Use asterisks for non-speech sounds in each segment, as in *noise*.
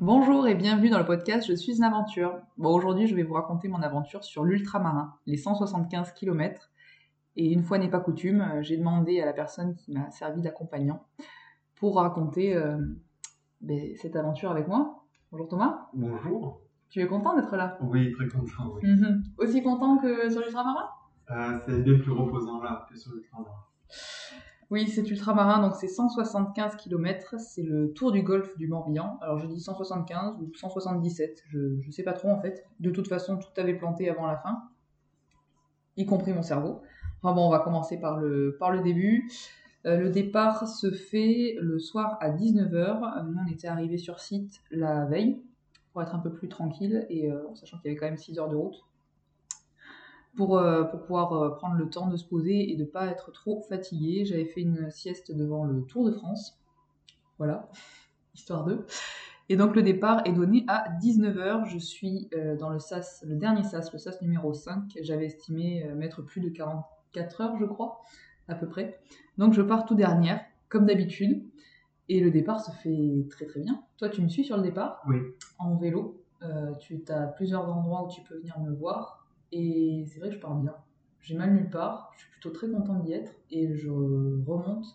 Bonjour et bienvenue dans le podcast Je suis une aventure. Bon, aujourd'hui, je vais vous raconter mon aventure sur l'ultramarin, les 175 km. Et une fois n'est pas coutume, euh, j'ai demandé à la personne qui m'a servi d'accompagnant pour raconter euh, ben, cette aventure avec moi. Bonjour Thomas. Bonjour. Tu es content d'être là? Oui, très content. Oui. Mhm. Aussi content que sur l'ultramarin? Euh, c'est bien plus reposant là que sur le train. Oui, c'est ultramarin, donc c'est 175 km, c'est le tour du golfe du Morbihan. Alors je dis 175 ou 177, je ne sais pas trop en fait. De toute façon, tout avait planté avant la fin, y compris mon cerveau. Enfin bon, on va commencer par le, par le début. Euh, le départ se fait le soir à 19h. Nous, on était arrivés sur site la veille pour être un peu plus tranquille et euh, sachant qu'il y avait quand même 6 heures de route pour, euh, pour pouvoir euh, prendre le temps de se poser et de pas être trop fatigué. J'avais fait une sieste devant le Tour de France. Voilà, *laughs* histoire d'eux. Et donc le départ est donné à 19h. Je suis euh, dans le SAS, le dernier SAS, le SAS numéro 5. J'avais estimé euh, mettre plus de 44 heures, je crois, à peu près. Donc je pars tout dernière, comme d'habitude. Et le départ se fait très très bien. Toi, tu me suis sur le départ Oui. en vélo. Euh, tu as plusieurs endroits où tu peux venir me voir. Et c'est vrai que je pars bien. J'ai mal nulle part. Je suis plutôt très contente d'y être. Et je remonte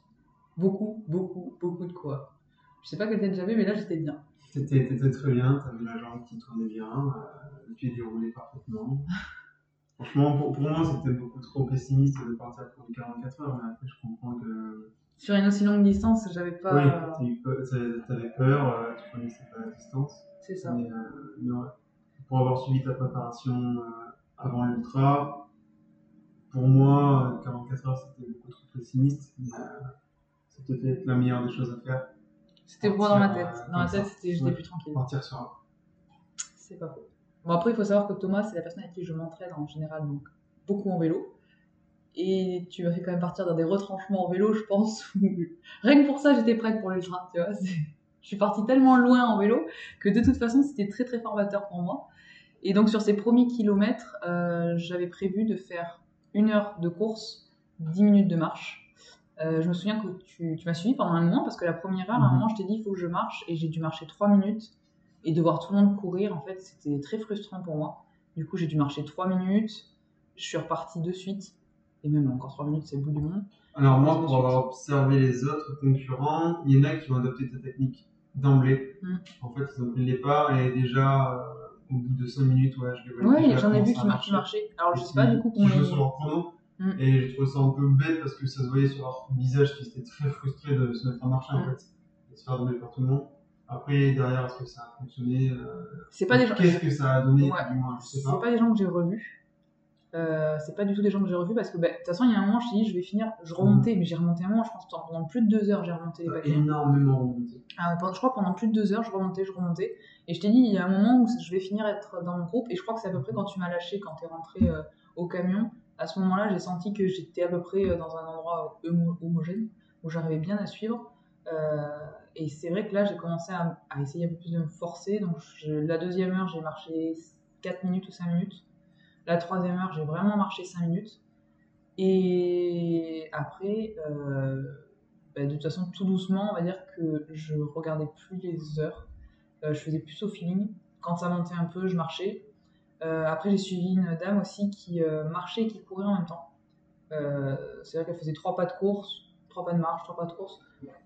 beaucoup, beaucoup, beaucoup de quoi. Je sais pas quelle tête j'avais, mais là j'étais bien. T'étais t'étais très bien, t'avais la jambe qui tournait bien, euh, le pied déroulé parfaitement. *laughs* Franchement, pour, pour moi, c'était beaucoup trop pessimiste de partir pour les 44 heures, mais après, je comprends que. Sur une aussi longue distance, j'avais pas. Oui, t'avais peur, euh, tu connaissais pas la distance. C'est ça. Mais, euh, mais ouais, pour avoir suivi ta préparation euh, avant l'ultra, pour moi, euh, 44 heures, c'était beaucoup trop pessimiste. Mais euh, c'était peut-être la meilleure des choses à faire. C'était moi dans ma tête. euh, Dans ma comme tête, c'était j'étais Ouais. plus tranquille. Partir sur un. C'est pas faux. Bon, après, il faut savoir que Thomas, c'est la personne avec qui je m'entraîne en général, donc beaucoup en vélo. Et tu m'as fait quand même partir dans des retranchements en vélo, je pense. *laughs* Rien que pour ça, j'étais prête pour l'ultra, tu vois. Je suis partie tellement loin en vélo que de toute façon, c'était très très formateur pour moi. Et donc, sur ces premiers kilomètres, euh, j'avais prévu de faire une heure de course, 10 minutes de marche. Euh, je me souviens que tu, tu m'as suivi pendant un moment parce que la première heure, à un Mhm. moment, je t'ai dit il faut que je marche et j'ai dû marcher 3 minutes et de voir tout le monde courir, en fait, c'était très frustrant pour moi. Du coup, j'ai dû marcher 3 minutes, je suis repartie de suite, et même encore 3 minutes, c'est le bout du monde. Alors moi, pour avoir observé les autres concurrents, il y en a qui ont adopté ta technique d'emblée. Mm. En fait, ils ont pris le départ et déjà, euh, au bout de 5 minutes, ouais, je les voyais Ouais, j'en ai vu qui marchaient. Alors, je sais pas du coup jouaient ils- sur leur chrono. Mm. Et j'ai trouvé ça un peu bête parce que ça se voyait sur leur visage qu'ils étaient très frustrés de se mettre à marcher en Mm. fait, de se faire donner par tout le monde. Après, derrière, est-ce que ça a fonctionné euh, C'est pas des gens. Qu'est-ce que ça a donné Ouais. du moins, je sais C'est pas. pas des gens que j'ai revus. Euh, c'est pas du tout des gens que j'ai revus parce que bah, de toute façon il y a un moment je t'ai dit je vais finir je remontais mais j'ai remonté un moment je pense pendant plus de deux heures j'ai remonté les énormément remonté. Ah je crois pendant plus de deux heures, je remontais, je remontais. Et je t'ai dit, il y a un moment où je vais finir être dans le groupe. Et je crois que c'est à peu près quand tu m'as lâché, quand tu es rentré euh, au camion. À ce moment-là, j'ai senti que j'étais à peu près euh, dans un endroit homo- homogène, où j'arrivais bien à suivre. Euh, et c'est vrai que là, j'ai commencé à, à essayer un peu plus de me forcer. Donc je- la deuxième heure, j'ai marché 4 minutes ou 5 minutes. La troisième heure, j'ai vraiment marché 5 minutes. Et après, euh, bah, de toute façon, tout doucement, on va dire que je regardais plus les heures. Euh, je faisais plus au feeling. Quand ça montait un peu, je marchais. Euh, après, j'ai suivi une dame aussi qui marchait et qui courait en même temps. C'est vrai qu'elle faisait trois pas de course, trois pas de marche, trois pas de course.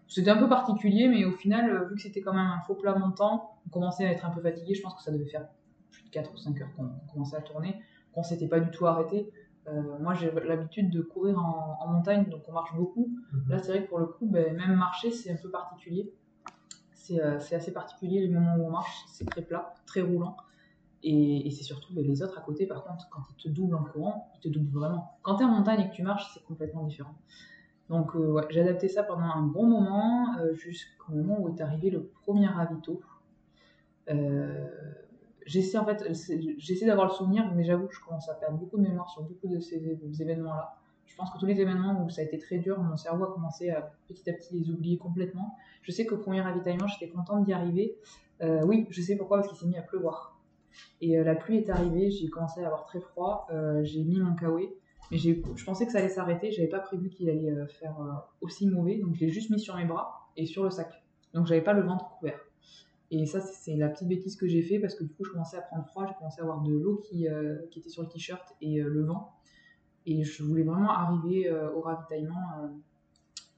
C'était un peu particulier, mais au final, vu que c'était quand même un faux plat montant, on commençait à être un peu fatigué. Je pense que ça devait faire plus de 4 ou 5 heures qu'on commençait à tourner, qu'on s'était pas du tout arrêté. Euh, moi, j'ai l'habitude de courir en, en montagne, donc on marche beaucoup. Là, c'est vrai que pour le coup, ben, même marcher, c'est un peu particulier. C'est euh, c'est assez particulier les moments où on marche, c'est très plat, très roulant. Et, et c'est surtout ben, les autres à côté, par contre, quand ils te doublent en courant, ils te doublent vraiment. Quand tu es en montagne et que tu marches, c'est complètement différent. Donc, euh, ouais, j'ai adapté ça pendant un bon moment, euh, jusqu'au moment où est arrivé le premier ravito. Euh, j'essaie en fait, j'essaie d'avoir le souvenir, mais j'avoue que je commence à perdre beaucoup de mémoire sur beaucoup de ces événements-là. Je pense que tous les événements où ça a été très dur, mon cerveau a commencé à petit à petit les oublier complètement. Je sais qu'au premier ravitaillement, j'étais contente d'y arriver. Euh, oui, je sais pourquoi, parce qu'il s'est mis à pleuvoir. Et euh, la pluie est arrivée, j'ai commencé à avoir très froid, euh, j'ai mis mon kawaii, mais j'ai- je pensais que ça allait s'arrêter, j'avais pas prévu qu'il allait faire aussi mauvais, donc je l'ai juste mis sur mes bras et sur le sac. Donc j'avais pas le ventre couvert. Et ça, c'est la petite bêtise que j'ai fait parce que du coup, je commençais à prendre froid, j'ai commencé à avoir de l'eau qui, euh, qui était sur le t-shirt et le vent. Et je voulais vraiment arriver au ravitaillement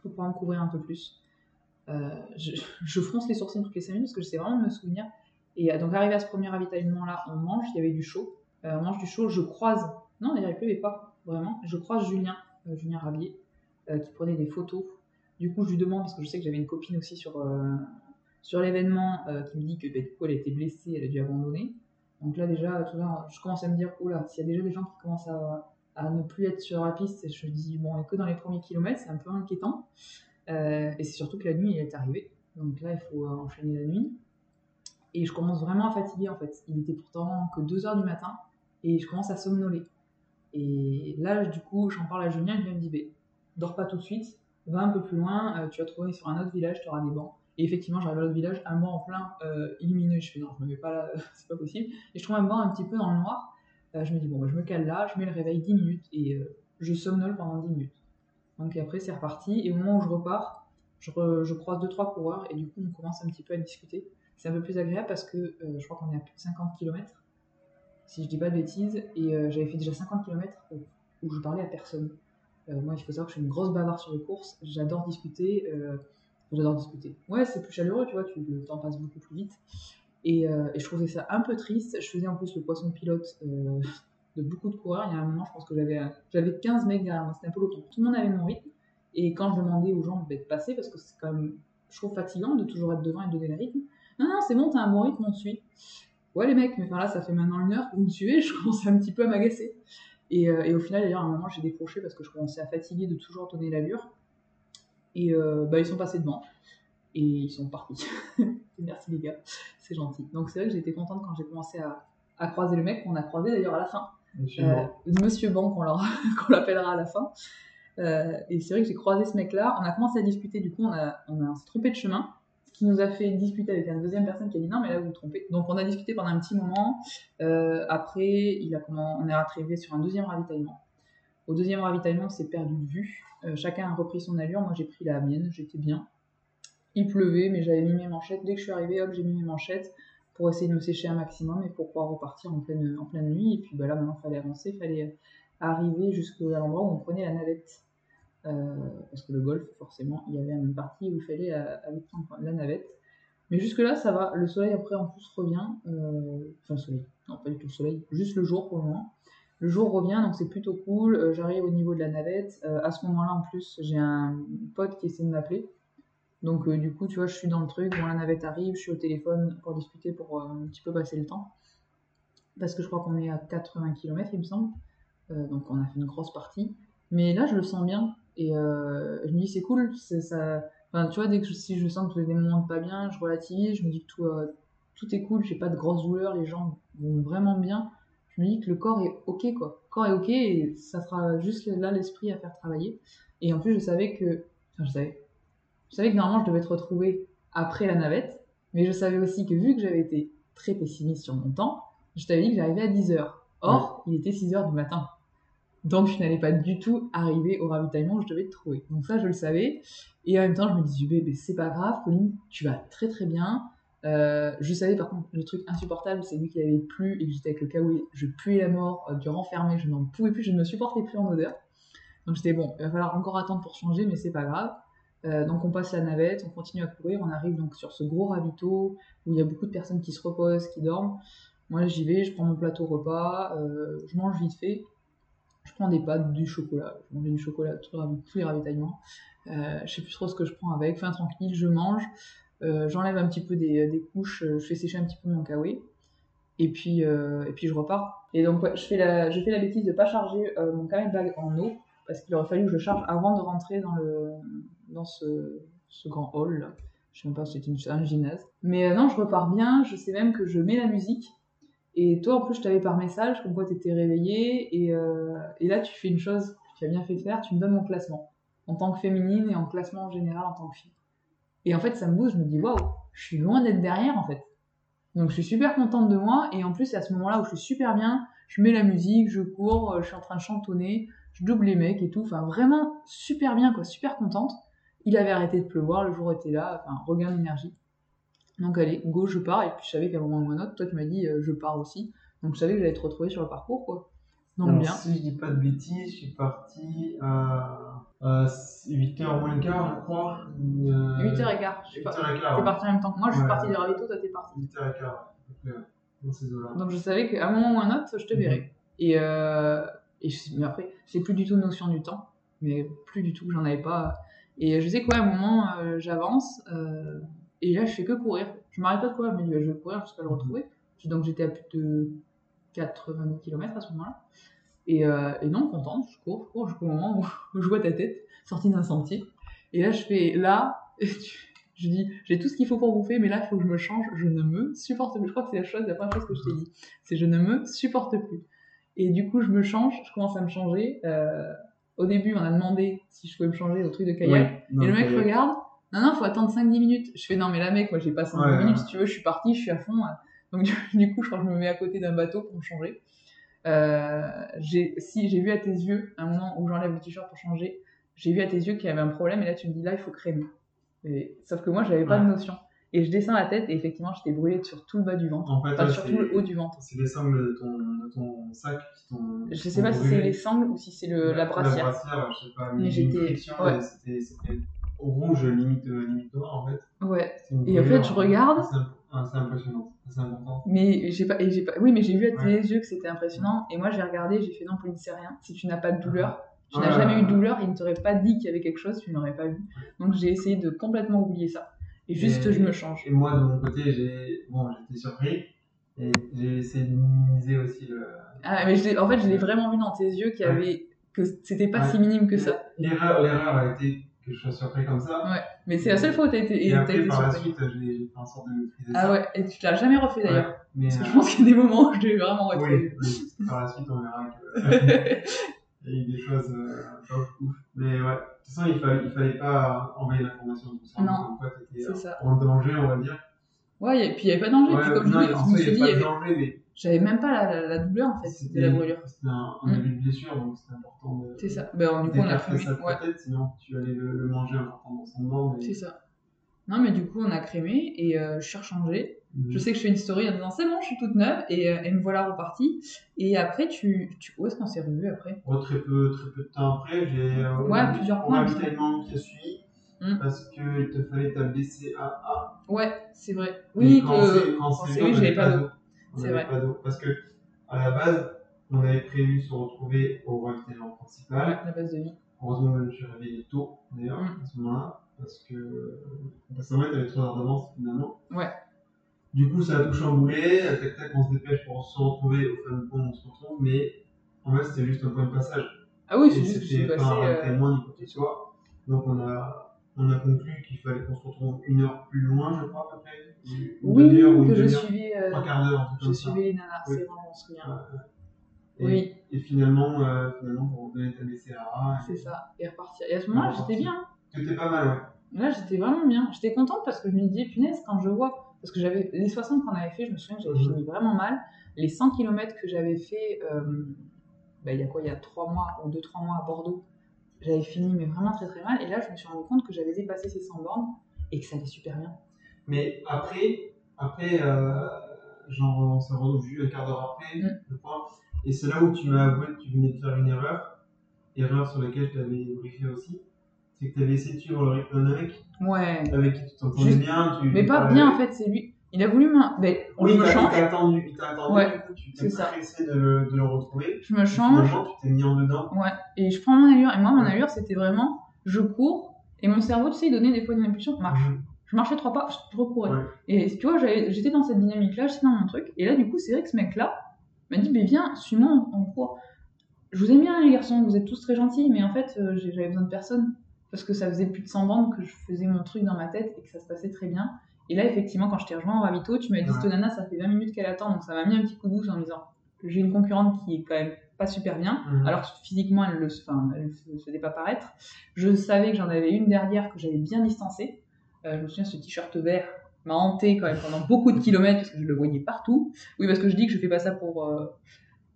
pour pouvoir me couvrir un peu plus. Je, je, fronce les sourcils toutes les 5 minutes parce que j'essaie vraiment de me souvenir. Et donc, arrivé à ce premier ravitaillement-là, on mange, il y avait du chaud. on mange du chaud, je croise, non, d'ailleurs, il pleuvait pas, vraiment. Je croise Julien, Julien Rabier, qui prenait des photos du coup, je lui demande, parce que je sais que j'avais une copine aussi sur, euh, sur l'événement euh, qui me dit que bah, du coup, elle a été blessée, elle a dû abandonner. Donc là, déjà, tout je commence à me dire, oula, s'il y a déjà des gens qui commencent à, ne plus être sur la piste, je me dis, bon, et que dans les premiers kilomètres, c'est un peu inquiétant. Euh, et c'est surtout que la nuit, il est arrivé. Donc là, il faut enchaîner la nuit. Et je commence vraiment à fatiguer, en fait. Il était pourtant que 2 heures du matin, et je commence à somnoler. Et là, du coup, j'en parle à Julien, il me dit, bah, dors pas tout de suite, va un peu plus loin, euh, tu vas trouver sur un autre village, tu auras des bancs. Et effectivement, j'arrive à l'autre village, un banc en plein euh, illuminé. Je fais non, je me mets pas là, *laughs* c'est pas possible. Et je trouve un banc un petit peu dans le noir. Euh, je me dis, bon, bah, je me cale là, je mets le réveil 10 minutes et je somnole pendant 10 minutes. Donc après, c'est reparti. Et au moment où je repars, je, je croise 2-3 coureurs et du coup, on commence un petit peu à discuter. C'est un peu plus agréable parce que je crois qu'on est à plus de 50 km, si je dis pas de bêtises. Et j'avais fait déjà 50 km où je parlais à personne. Euh, moi, il faut savoir que je suis une grosse bavarde sur les courses. J'adore discuter. Euh, j'adore discuter. Ouais, c'est plus chaleureux, tu vois, le temps passe beaucoup plus vite. Et, euh, et, je trouvais ça un peu triste. Je faisais en plus le poisson pilote de beaucoup de coureurs. Il y a un moment, je pense que j'avais, j'avais 15 mecs derrière moi. C'était un peu l'automne. Tout le monde avait mon rythme. Et quand je demandais aux gens de passer, parce que c'est quand même, je trouve fatigant de toujours être devant et de donner le rythme. Non, non, c'est bon, t'as un bon rythme, on te suit. Ouais, les mecs, mais enfin là, ça fait maintenant une heure que vous me suivez, *laughs* je commence un petit peu à m'agacer. Euh, et, au final, d'ailleurs, à un moment, j'ai décroché parce que je commençais à fatiguer de toujours donner l'allure. Et euh, bah, ils sont passés devant. Et ils sont partis. *laughs* Merci les gars, c'est gentil. Donc c'est vrai que j'ai été contente quand j'ai commencé à, à, croiser le mec qu'on a croisé d'ailleurs à la fin. Monsieur euh, Monsieur Banc, *laughs* qu'on l'appellera à la fin. et c'est vrai que j'ai croisé ce mec-là. On a commencé à discuter, du coup, on, a, on, a, s'est trompé de chemin qui nous a fait discuter avec une deuxième personne qui a dit non mais là vous vous trompez. Donc on a discuté pendant un petit moment. Euh, après il a on est arrivé sur un deuxième ravitaillement. Au deuxième ravitaillement on s'est perdu de vue. Euh, chacun a repris son allure. Moi j'ai pris la mienne, j'étais bien. Il pleuvait mais j'avais mis mes manchettes. Dès que je suis arrivée hop j'ai mis mes manchettes pour essayer de me sécher un maximum et pour pouvoir repartir en pleine, nuit. Et puis bah, là maintenant il fallait avancer, il fallait arriver jusqu'à l'endroit où on prenait la navette. Euh, parce que le golf, forcément, il y avait une partie où il fallait euh, aller prendre la navette. Mais jusque-là, ça va. Le soleil, après, en plus, revient. Enfin, le soleil. Non, pas du tout le soleil. Juste le jour pour le moment. Le jour revient, donc c'est plutôt cool. J'arrive au niveau de la navette. à ce moment-là, en plus, j'ai un pote qui essaie de m'appeler. Donc, du coup, tu vois, je suis dans le truc. Bon, la navette arrive. Je suis au téléphone pour discuter, pour un petit peu passer le temps. Parce que je crois qu'on est à 80 km, il me semble. donc, on a fait une grosse partie. Mais là, je le sens bien. Et euh, je me dis, c'est cool, ça. Enfin, tu vois, si je sens que j'ai des moments de pas bien, je relativise, je me dis que tout, euh, tout est cool, j'ai pas de grosses douleurs, les gens vont vraiment bien. Je me dis que le corps est ok, quoi. Le corps est ok et ça sera juste là l'esprit à faire travailler. Et en plus, je savais que. Enfin, je savais. Je savais que normalement, je devais être retrouvée après la navette, mais je savais aussi que vu que j'avais été très pessimiste sur mon temps, je t'avais dit que j'arrivais à 10h. Or, il était 6h du matin. Donc je n'allais pas du tout arriver au ravitaillement où je devais te trouver. Donc ça, je le savais. Et en même temps, je me disais, bébé, c'est pas grave, Pauline, tu vas très très bien. Euh, je savais par contre, le truc insupportable, c'est lui qui avait plu et que j'étais avec le kawaii. Je puais la mort, euh, du renfermé, je n'en pouvais plus, je ne me supportais plus en odeur. Donc j'étais bon, il va falloir encore attendre pour changer, mais c'est pas grave. Euh, donc on passe la navette, on continue à courir, on arrive donc sur ce gros ravito où il y a beaucoup de personnes qui se reposent, qui dorment. Moi j'y vais, je prends mon plateau repas, je mange vite fait je prends des pâtes, du chocolat. Je mange du chocolat tous les ravitaillements. Euh, je sais plus trop ce que je prends avec. Fin tranquille, je mange. Euh, j'enlève un petit peu des, couches, je fais sécher un petit peu mon kawaii. Et puis, euh, et puis je repars. Et donc, je, fais la, je fais la bêtise de ne pas charger mon carnet bag en eau. Parce qu'il aurait fallu que je charge avant de rentrer dans, le, dans ce, ce grand hall. Là. Je sais même pas si c'est un gymnase. Mais non, je repars bien. Je sais même que je mets la musique. Et toi, en plus, je t'avais par message, comme quoi tu étais réveillée. Et, euh, et, là, tu fais une chose que tu as bien fait de faire, tu me donnes mon classement. En tant que féminine et en classement en général en tant que fille. Et en fait, ça me booste, je me dis, waouh, je suis loin d'être derrière, en fait. Donc, je suis super contente de moi. Et en plus, à ce moment-là où je suis super bien. Je mets la musique, je cours, euh, je suis en train de chantonner, je double les mecs et tout. Enfin, vraiment super bien, quoi, super contente. Il avait arrêté de pleuvoir, le jour était là, enfin, regain d'énergie. Donc allez, go, je pars. Et puis je savais qu'à un moment ou un autre, toi tu m'as dit euh, je pars aussi. Donc je savais que j'allais te retrouver sur le parcours quoi. Donc Alors, bien. Si je dis pas de bêtises, je suis parti à, à 8h moins le quart, je crois. Euh, 8h15. Je suis pas... 8h15. T'es parti en même temps que moi, je suis Ouais. partie des ravitaux, toi t'es parti. 8h15, à peu près, ouais, dans ces eaux-là. Donc je savais qu'à un moment ou un autre, je te verrais. Et, euh, et je- mais après, j'ai plus du tout notion du temps, mais plus du tout, j'en avais pas. Et je sais quoi, à un moment, euh, j'avance, euh, et là je fais que courir. Je m'arrête pas de courir, bah, je vais courir jusqu'à le retrouver. Puis Donc j'étais à plus de 80 km à ce moment-là. Et, euh, et non, contente, je cours, je cours jusqu'au moment où *laughs* je vois ta tête sortie d'un sentier. Et là je fais, là, *laughs* je dis, j'ai tout ce qu'il faut pour bouffer, mais là il faut que je me change, je ne me supporte plus. Je crois que c'est la chose, la première chose que je t'ai dit c'est je ne me supporte plus. Et du coup, je me change, je commence à me changer. Euh, au début, on a demandé si je pouvais me changer au truc de kayak. Non, et le mec regarde, non, non, faut attendre 5-10 minutes. Je fais, non, mais là, mec, moi, j'ai pas 5-10 Ouais, minutes, ouais. si tu veux, je suis partie, je suis à fond. Donc, du, coup, je crois que je me mets à côté d'un bateau pour me changer. Euh, j'ai, si, j'ai vu à tes yeux, à un moment où j'enlève le t-shirt pour changer, j'ai vu à tes yeux qu'il y avait un problème, et là, tu me dis, là, il faut crémer. Et- sauf que moi, j'avais pas Ouais. de notion. Et je descends la tête, et effectivement, j'étais brûlée sur tout le bas du ventre. En fait, Enfin, sur tout le haut du ventre. c'est les sangles de ton, de ton sac qui t'ont. Je sais pas si c'est les sangles ou si c'est la brassière. La brassière, je sais pas, Mais mais, j'étais- ouais. c'était c'était rouge, limite, euh, limite noir en fait. Ouais. Et en fait, je regarde. Ah, c'est impressionnant, c'est important. Mais j'ai pas, j'ai pas, oui, mais j'ai vu à tes Ouais. yeux que c'était impressionnant. Et moi, j'ai regardé, j'ai fait non, Pauline, c'est rien. Si tu n'as pas de douleur, tu n'as jamais eu de douleur, il ne t'aurait pas dit qu'il y avait quelque chose, tu n'aurais pas vu. Donc j'ai essayé de complètement oublier ça. Et juste, Et- je me change. Et moi, de mon côté, j'ai bon, j'étais surpris et j'ai essayé de minimiser aussi le. Ah, mais je en fait, je l'ai vraiment vu dans tes yeux qu'il y avait, que c'était pas Ouais. si minime que ça. L'erreur, l'erreur a été que je sois surpris comme ça. Ouais. Mais c'est la seule fois où t'as été, et après, été par la suite, j'ai fait en sorte de maîtriser Ah ça. ouais, et tu l'as jamais refait d'ailleurs. Ouais, Mais Parce que je euh, pense qu'il y a des moments où je l'ai vraiment oui, refait. oui, par la suite, on verra que. *laughs* Il y a eu des choses euh, ouf, ouf. Mais ouais, de toute façon, il fallait, il fallait pas envoyer l'information tout ça. Non, c'est ça. en danger, on va dire. Ouais, et puis il n'y avait pas de danger. Ouais, puis comme je non, dis, je me il suis y dit, avait pas de danger, mais j'avais même pas la, la- la douleur en fait c'était de la brûlure. c'était un, un Mm. début de blessure, donc c'était important de. C'est ça. Ben, du coup, on a crémé. ça Ouais, tête, sinon tu allais le, le manger en dans son. Mais... c'est ça. Non, mais du coup, on a crémé et euh, je suis rechangée. Mhm. Je sais que je fais une story en disant c'est bon, je suis toute neuve et, euh, et me voilà repartie. Et après, tu, tu... où est-ce qu'on s'est revus après? Oh, très, peu, très peu de temps après, j'ai euh, Ouais, plusieurs au points, ravitaillement qui a suivi Mm. parce qu'il te fallait ta BCAA. Ouais, c'est vrai. Oui, quand que c'est- quand c'est oui, on j'avais pas d'eau. On C'est avait vrai. pas d'eau. Parce que à la base, on avait prévu se retrouver au ravitaillement principal. La base de vie. Heureusement, je me suis réveillé tôt d'ailleurs Mm. à ce moment-là parce que parce qu'en fait, t'avais 3 heures d'avance finalement. Ouais. Du coup, ça a tout chamboulé. Tac tac, on se dépêche pour se retrouver au fameux pont, on se retrouve, mais en fait, c'était juste un point de passage. Ah oui, c'est juste que je suis c'était passée. pas un euh, ce soit. Donc, on a, on a conclu qu'il fallait qu'on se retrouve une heure plus loin, je crois, à peu près. Une Oui, demi-heure ou une que je demi-heure. suivais. euh, Trois quarts d'heure, Je suivais les nanas, Oui. c'est bon, on se souvient. Et, Oui. et finalement, euh, finalement, pour donner ta BCAA, C'est ça. Et repartir. Et à ce moment-là, j'étais bien. C'était pas mal, ouais. Là, j'étais vraiment bien. J'étais contente parce que je me disais, punaise, quand je vois. Parce que j'avais les 60 qu'on avait fait, je me souviens que j'avais Mhm. fini vraiment mal. Les 100 km que j'avais fait, euh, bah, il y a quoi? Il y a 3 mois ou 2-3 mois à Bordeaux, j'avais fini, mais vraiment très très mal. Et là, je me suis rendu compte que j'avais dépassé ces 100 bornes et que ça allait super bien. Mais après, après euh, genre, on s'est revu un quart d'heure après, Mm. je crois. Et c'est là où tu m'as avoué que tu venais de faire une erreur. Erreur sur laquelle je t'avais briefé aussi. C'est que tu avais essayé de suivre le rythme d'un mec Ouais. avec qui tu t'entendais Juste- bien. Tu, Mais pas bien en fait, c'est lui. Il a voulu me. Ben, Oui, me il t'a- change. il t'a attendu, il t'a attendu, Ouais, du coup, tu t'es pressé de le, de le retrouver. Je me change. Tu t'es mis en dedans. Ouais, et je prends mon allure. Et moi, mon allure, c'était vraiment, je cours, et mon cerveau, tu sais, il donnait des fois une impulsion, marche. Mhm. Je marchais trois pas, je recourais. Ouais. Et tu vois, j'étais dans cette dynamique-là, j'étais dans mon truc. Et là, du coup, c'est vrai que ce mec-là m'a dit, mais viens, suis-moi en, cours. Je vous aime bien, les garçons, vous êtes tous très gentils, mais en fait, euh, j'avais besoin de personne. Parce que ça faisait plus de 100 bandes que je faisais mon truc dans ma tête et que ça se passait très bien. Et là, effectivement, quand je t'ai rejoint au Ravito, tu m'as dit, Ouais. cette nana, ça fait 20 minutes qu'elle attend, donc ça m'a mis un petit coup de douce en me disant, j'ai une concurrente qui est quand même pas super bien. Mhm. Alors que physiquement, elle ne le faisait pas paraître. Je savais que j'en avais une derrière que j'avais bien distancée. Euh, je me souviens, ce t-shirt vert m'a hanté quand même pendant beaucoup de kilomètres parce que je le voyais partout. Oui, parce que je dis que je fais pas ça pour, euh,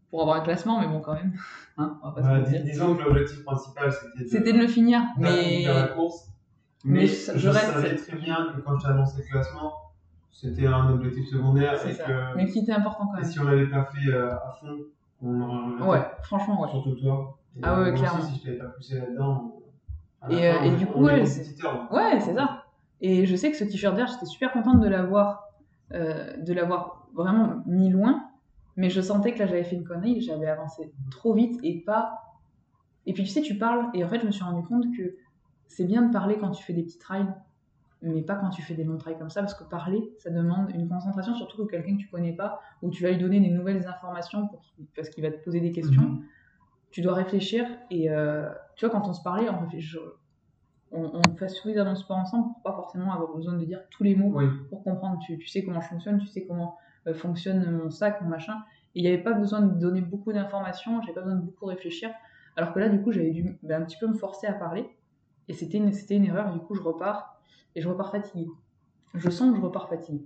pour avoir un classement, mais bon, quand même. *laughs* Hein, on va pas se Bah, mentir. dis- disons que l'objectif principal, c'était de, le finir, mais faire la course. Mais Mais, je- je, reste- savais très bien que quand je t'ai annoncé le classement, c'était un objectif secondaire et que Mais qui était important quand et même. si on l'avait pas fait euh, à fond, on regretté. Ouais, franchement, ouais. Surtout toi. Et Ah ouais, clairement. Aussi, si je t'avais pas poussé là-dedans. Et, fin, euh, et on- du coup, ouais, donc. Ouais, c'est ça. Et je sais que ce t-shirt vert, j'étais super contente de l'avoir, euh, de l'avoir vraiment mis loin. Mais je sentais que là, j'avais fait une connerie, j'avais avancé trop vite et pas. Et puis tu sais, tu parles, et en fait, je me suis rendu compte que c'est bien de parler quand tu fais des petits trails, mais pas quand tu fais des longs trails comme ça, parce que parler, ça demande une concentration, surtout que quelqu'un que tu connais pas, où tu vas lui donner des nouvelles informations pour parce qu'il va te poser des questions. Mhm. Tu dois réfléchir, et euh, tu vois, quand on se parlait, on, je- on, on fait suffisamment de sport ensemble pour pas forcément avoir besoin de dire tous les mots Oui. pour comprendre. Tu, tu sais comment je fonctionne, tu sais comment euh, fonctionne mon sac, mon machin. Et il n'y avait pas besoin de donner beaucoup d'informations, j'avais pas besoin de beaucoup réfléchir. Alors que là, du coup, j'avais dû ben, un petit peu me forcer à parler. Et c'était une, c'était une erreur. Du coup, je repars et je repars fatiguée. Je sens que je repars fatiguée.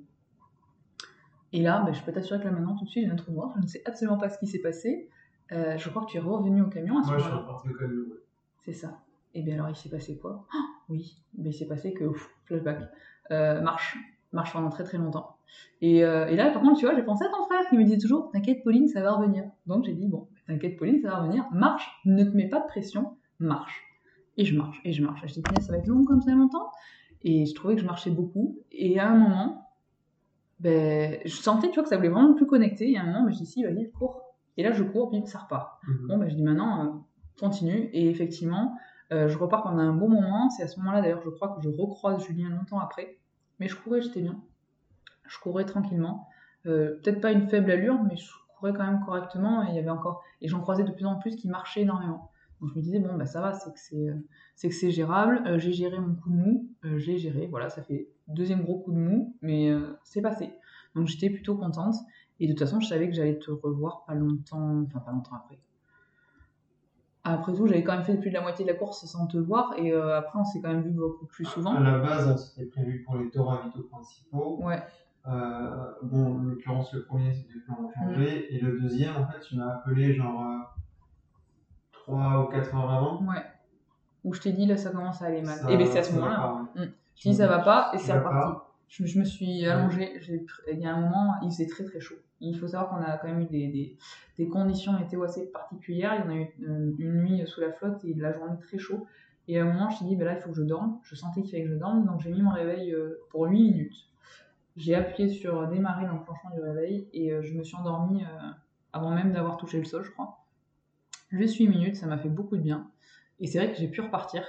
Et là, ben, je peux t'assurer que là maintenant, tout de suite, j'ai un trou noir. Je ne sais absolument pas ce qui s'est passé. Euh, je crois que tu es revenu au camion à ce Moi, je suis moment-là. reparti au camion. ouais. C'est ça. Et bien alors, il s'est passé quoi? Ah, Oui, ben, il s'est passé que, flashback, Euh, marche, marche pendant très très longtemps. Et, euh, et là, par contre, tu vois, j'ai pensé à ton frère qui me disait toujours, t'inquiète Pauline, ça va revenir. Donc j'ai dit, bon, t'inquiète Pauline, ça va revenir, marche, ne te mets pas de pression, marche. Et je marche, et je marche. Je dis, ça va être long comme ça longtemps. Et je trouvais que je marchais beaucoup. Et à un moment, ben, je sentais, tu vois, que ça voulait vraiment plus connecter. Et à un moment, ben, je dis, si, vas-y, cours. Et là, je cours, puis ça repart. Mhm. Bon, bah, je dis maintenant, euh, continue. Et effectivement, euh, je repars pendant un bon moment. C'est à ce moment-là, d'ailleurs, je crois que je recroise Julien longtemps après. Mais je courais, j'étais bien. Je courais tranquillement. Euh, Peut-être pas une faible allure, mais je courais quand même correctement. Et il y avait encore. Et j'en croisais de plus en plus qui marchaient énormément. Donc je me disais, bon, bah ça va, c'est que c'est, euh, c'est que c'est gérable. Euh, j'ai géré mon coup de mou. Euh, j'ai géré. Voilà, ça fait deuxième gros coup de mou. Mais euh, c'est passé. Donc j'étais plutôt contente. Et de toute façon, je savais que j'allais te revoir pas longtemps. Enfin, pas longtemps après. Après tout, j'avais quand même fait plus de la moitié de la course sans te voir, et après on s'est quand même vu beaucoup plus souvent. À la base, c'était prévu pour les tours ravitaux principaux. Ouais, bon, en l'occurrence, le premier, c'était le plan changé. Mm. Et le deuxième, en fait, tu m'as appelé genre 3 ou 4 heures avant. ouais. Où je t'ai dit là ça commence à aller mal. Ça- et bien c'est à ce moment-là. Je t'ai dit ça va pas, et c'est reparti. Je, je me suis allongée, j'ai il y a un moment, il faisait très très chaud. Il faut savoir qu'on a quand même eu des, des, des conditions météo assez particulières. Il y en a eu euh, une nuit sous la flotte et la journée très chaud. Et à un moment, je me suis dit, ben là, il faut que je dorme. Je sentais qu'il fallait que je dorme, donc j'ai mis mon réveil euh, pour 8 minutes. J'ai appuyé sur démarrer l'enclenchement du réveil et euh, je me suis endormie avant même d'avoir touché le sol, je crois. Juste 8 minutes, ça m'a fait beaucoup de bien. Et c'est vrai que j'ai pu repartir.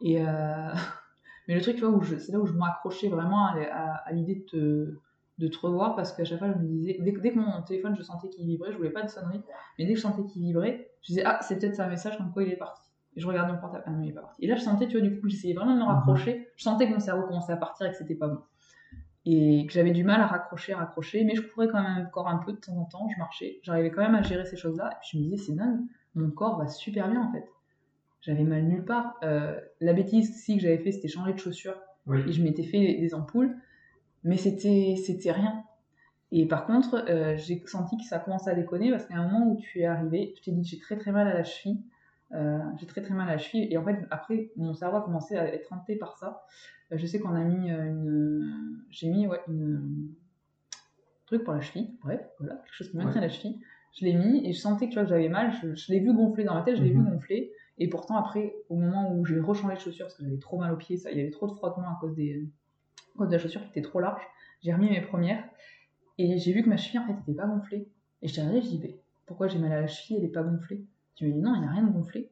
Et euh, *laughs* Mais le truc, tu vois, où c'est là où je m'accrochais vraiment à, à- à l'idée de te, de te revoir parce qu'à chaque fois, je me disais, dès, que- dès que mon téléphone, je sentais qu'il vibrait, je voulais pas de sonnerie, mais dès que je sentais qu'il vibrait, je disais, ah, c'est peut-être ça un message comme quoi il est parti. Et je regardais mon portable, ah non, il est pas parti. Et là, je sentais, tu vois, du coup, j'essayais vraiment de me raccrocher, je sentais que mon cerveau commençait à partir et que c'était pas bon. Et que j'avais du mal à raccrocher, à raccrocher, mais je courais quand même encore un peu de temps en temps, je marchais, j'arrivais quand même à gérer ces choses-là, et puis je me disais, c'est dingue, mon corps va super bien en fait. J'avais mal nulle part. Euh, la bêtise si que j'avais fait, c'était changer de chaussures Oui. et je m'étais fait des ampoules, mais c'était c'était rien. Et par contre, euh, j'ai senti que ça commençait à déconner parce qu'à un moment où tu es arrivé, je t'ai dit j'ai très très mal à la cheville, euh, j'ai très très mal à la cheville, et en fait après mon cerveau a commencé à être hanté par ça. Euh, je sais qu'on a mis une, j'ai mis ouais une truc pour la cheville, bref voilà quelque chose qui maintient la cheville. Je l'ai mis et je sentais que, tu vois, que j'avais mal, je, je l'ai vu gonfler dans ma tête, je l'ai Mhm. vu gonfler. Et pourtant, après, au moment où j'ai rechangé de chaussures, parce que j'avais trop mal aux pieds, ça, il y avait trop de frottement à cause, des, à cause de la chaussure qui était trop large, j'ai remis mes premières. Et j'ai vu que ma cheville, en fait, n'était pas gonflée. Et je t'ai regardé, je dis, mais pourquoi j'ai mal à la cheville, elle n'est pas gonflée? Tu me dis, non, il n'y a rien de gonflé.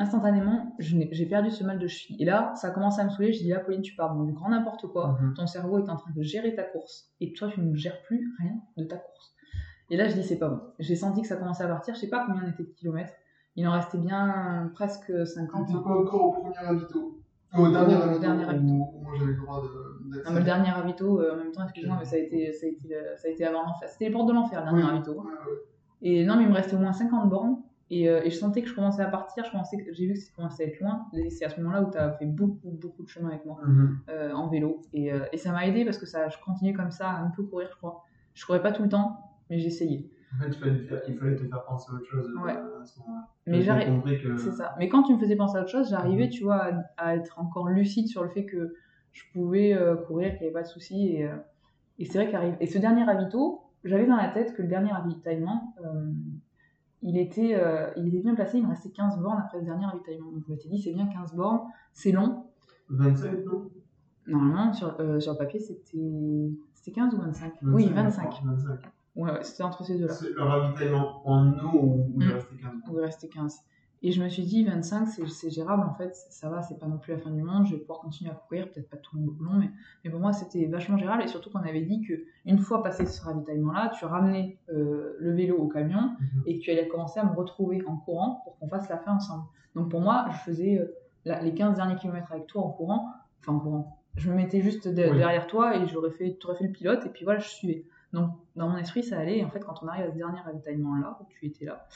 Instantanément, j'ai perdu ce mal de cheville. Et là, ça a commencé à me saouler. Je dis, là, Pauline, tu pars dans du grand n'importe quoi. Mhm. Ton cerveau est en train de gérer ta course. Et toi, tu ne gères plus rien de ta course. Et là, je dis, c'est pas bon. J'ai senti que ça commençait à partir. Je sais pas combien on était de kilomètres. Il en restait bien presque 50. T'étais pas encore au premier ravito. Au dernier Au ravito. dernier moi j'avais le droit de- Non, le dernier ravito, euh, en même temps, excuse-moi, mais ça a été, ça a été, euh, ça a été avant l'enfer. C'était les portes de l'enfer, le dernier ouais. Et non, mais il me restait au moins 50 bornes. Et, euh, et je sentais que je commençais à partir. Je pensais que j'ai vu que ça commençait à être loin. Et c'est à ce moment-là où tu as fait beaucoup, beaucoup de chemin avec moi Mhm. euh, en vélo. Et, euh, et ça m'a aidé parce que ça, je continuais comme ça à un peu courir, je crois. Je courais pas tout le temps, mais j'essayais. En fait, il fallait, te faire- penser à autre chose euh, Ouais. à ce moment-là. Mais j'arrive. que. C'est ça. Mais quand tu me faisais penser à autre chose, j'arrivais, Mhm. tu vois, à, à être encore lucide sur le fait que je pouvais euh, courir, qu'il n'y avait pas de souci. Et, euh, Et c'est vrai qu'arrive. Et ce dernier ravito, j'avais dans la tête que le dernier ravitaillement, euh, il, était, euh, il était bien placé. Il me restait 15 bornes après le dernier ravitaillement. Donc je m'étais dit, c'est bien 15 bornes, c'est long. 27, non? Normalement, sur, euh, sur le papier, c'était c'était 15 ou 25 Oui, 25. 25. Ouais, ouais, c'était entre ces deux-là. C'est le ravitaillement en eau où il Mm. restait 15 où il restait 15. Et je me suis dit, 25, c'est c'est gérable en fait, ça va, c'est pas non plus la fin du monde, je vais pouvoir continuer à courir, peut-être pas tout le long, mais, mais pour moi c'était vachement gérable. Et surtout qu'on avait dit que une fois passé ce ravitaillement-là, tu ramenais euh, le vélo au camion Mhm. et que tu allais commencer à me retrouver en courant pour qu'on fasse la fin ensemble. Donc pour moi, je faisais euh, la- les 15 derniers kilomètres avec toi en courant, enfin en courant. Je me mettais juste de- Oui. derrière toi et j'aurais fait, aurais fait le pilote et puis voilà, je suivais. Donc dans mon esprit, ça allait. Et en fait, quand on arrive à ce dernier ravitaillement-là, où tu étais là,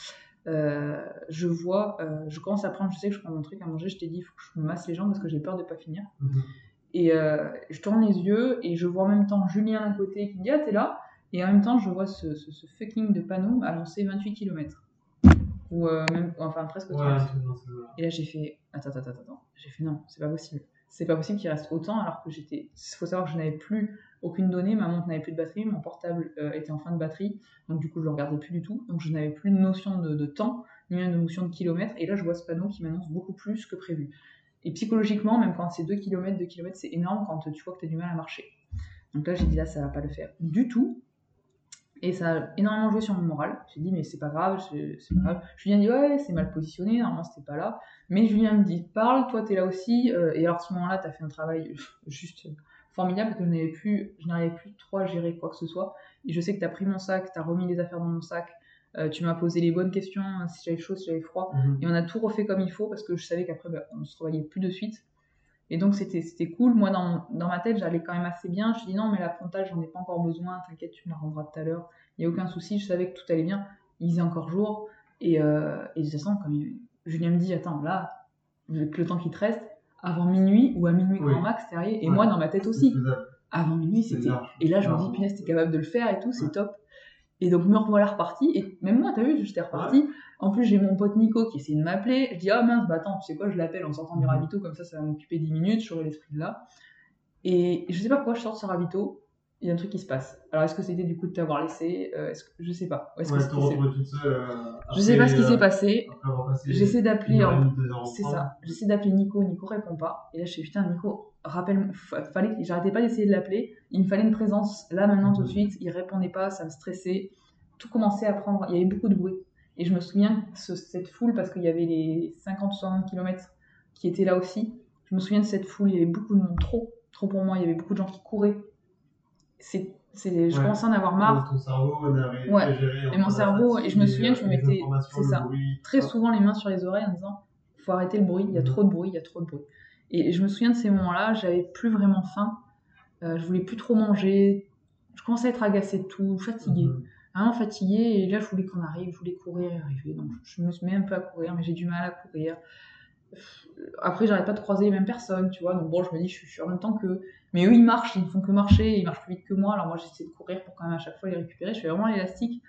euh, je vois, euh, je commence à prendre, je sais que je prends mon truc à manger, je t'ai dit, il faut que je me masse les jambes parce que j'ai peur de pas finir. Mhm. Et euh, je tourne les yeux et je vois en même temps Julien d'un côté qui me dit Ah, t'es là Et en même temps, je vois ce, ce, ce fucking de panneau annoncer 28 km. Ou même, enfin presque 30. Ouais, c'est dans ce là Et là, j'ai fait Attends, attends, attends, attends. J'ai fait Non, c'est pas possible. C'est pas possible qu'il reste autant alors que j'étais. Il faut savoir que je n'avais plus aucune donnée, ma montre n'avait plus de batterie, mon portable euh, était en fin de batterie, donc du coup, je le regardais plus du tout. Donc, je n'avais plus de notion de, temps, ni de notion de kilomètres. Et là, je vois ce panneau qui m'annonce beaucoup plus que prévu. Et psychologiquement, même quand c'est 2 km, 2 km, c'est énorme quand tu vois que tu as du mal à marcher. Donc là, j'ai dit là, ça va pas le faire du tout. Et ça a énormément joué sur mon moral. J'ai dit, mais c'est pas grave, c'est pas grave. Julien dit, ouais, c'est mal positionné, normalement c'était pas là. Mais Julien me dit, parle, toi t'es là aussi. Euh, et alors à ce moment-là, t'as fait un travail *laughs* juste formidable parce que je n'avais plus, je n'arrivais plus trop à gérer quoi que ce soit. Et je sais que t'as pris mon sac, t'as remis les affaires dans mon sac, euh, tu m'as posé les bonnes questions, si j'avais chaud, si j'avais froid. Mhm. Et on a tout refait comme il faut parce que je savais qu'après, bah, on se revoyait plus de suite. Et donc, c'était c'était cool. Moi, dans, dans ma tête, j'allais quand même assez bien. Je dis non, mais la frontale, j'en ai pas encore besoin. T'inquiète, tu me la rendras tout à l'heure. Il n'y a aucun souci. Je savais que tout allait bien. Il faisait encore jour. Et, euh, et de toute façon, comme il- Julien me dit, attends, là, avec le temps qui te reste, avant minuit ou à minuit Oui. grand max, arrivé. Et Ouais. moi, dans ma tête aussi. Avant minuit, c'était. Et là, je me dis, punaise, t'es capable de le faire et tout, c'est Ouais. top. Et donc, me revoilà reparti. Et même moi, t'as vu, j'étais reparti. En plus, j'ai mon pote Nico qui essaie de m'appeler. Je dis, ah mince, bah attends, tu sais quoi, je l'appelle en sortant du Mhm. ravito, comme ça, ça va m'occuper 10 minutes, j'aurai l'esprit de là. Et je sais pas pourquoi je sors de ce ravito, il y a un truc qui se passe. Alors, est-ce que c'était du coup de t'avoir laissé euh, est-ce que... Je sais pas. Est-ce Ouais, toute seule. euh, Je sais pas ce qui s'est euh, passé. J'essaie d'appeler. en- C'est ça. J'essaie d'appeler Nico, Nico répond pas. Et là, je fais putain, Nico, rappelle fallait j'arrêtais pas d'essayer de l'appeler. Il me fallait une présence là maintenant tout de suite. Il répondait pas, ça me stressait. Tout commençait à prendre. Il y avait beaucoup de bruit. Et je me souviens ce- cette foule, parce qu'il y avait les 50-60 km qui étaient là aussi. Je me souviens de cette foule. Il y avait beaucoup de monde, trop, trop pour moi. Il y avait beaucoup de gens qui couraient. C'est, c'est, je Ouais. commençais à en avoir marre. Ton cerveau Ouais. Et mon cerveau, et je me souviens que je me les mettais- c'est ça. bruit, très ça. souvent les mains sur les oreilles en disant faut arrêter le bruit, il y a Mhm. trop de bruit, il y a trop de bruit. Et je me souviens de ces moments-là, j'avais plus vraiment faim, euh, je voulais plus trop manger, je commençais à être agacée de tout, fatiguée, Mhm. vraiment fatiguée, et là je voulais qu'on arrive, je voulais courir et arriver, donc je me mis un peu à courir, mais j'ai du mal à courir. Après, j'arrête pas de croiser les mêmes personnes, tu vois, donc bon, je me dis, je suis, en même temps que. Mais eux, ils marchent, ils ne font que marcher, ils marchent plus vite que moi, alors moi j'essaie de courir pour quand même à chaque fois les récupérer, je fais vraiment l'élastique.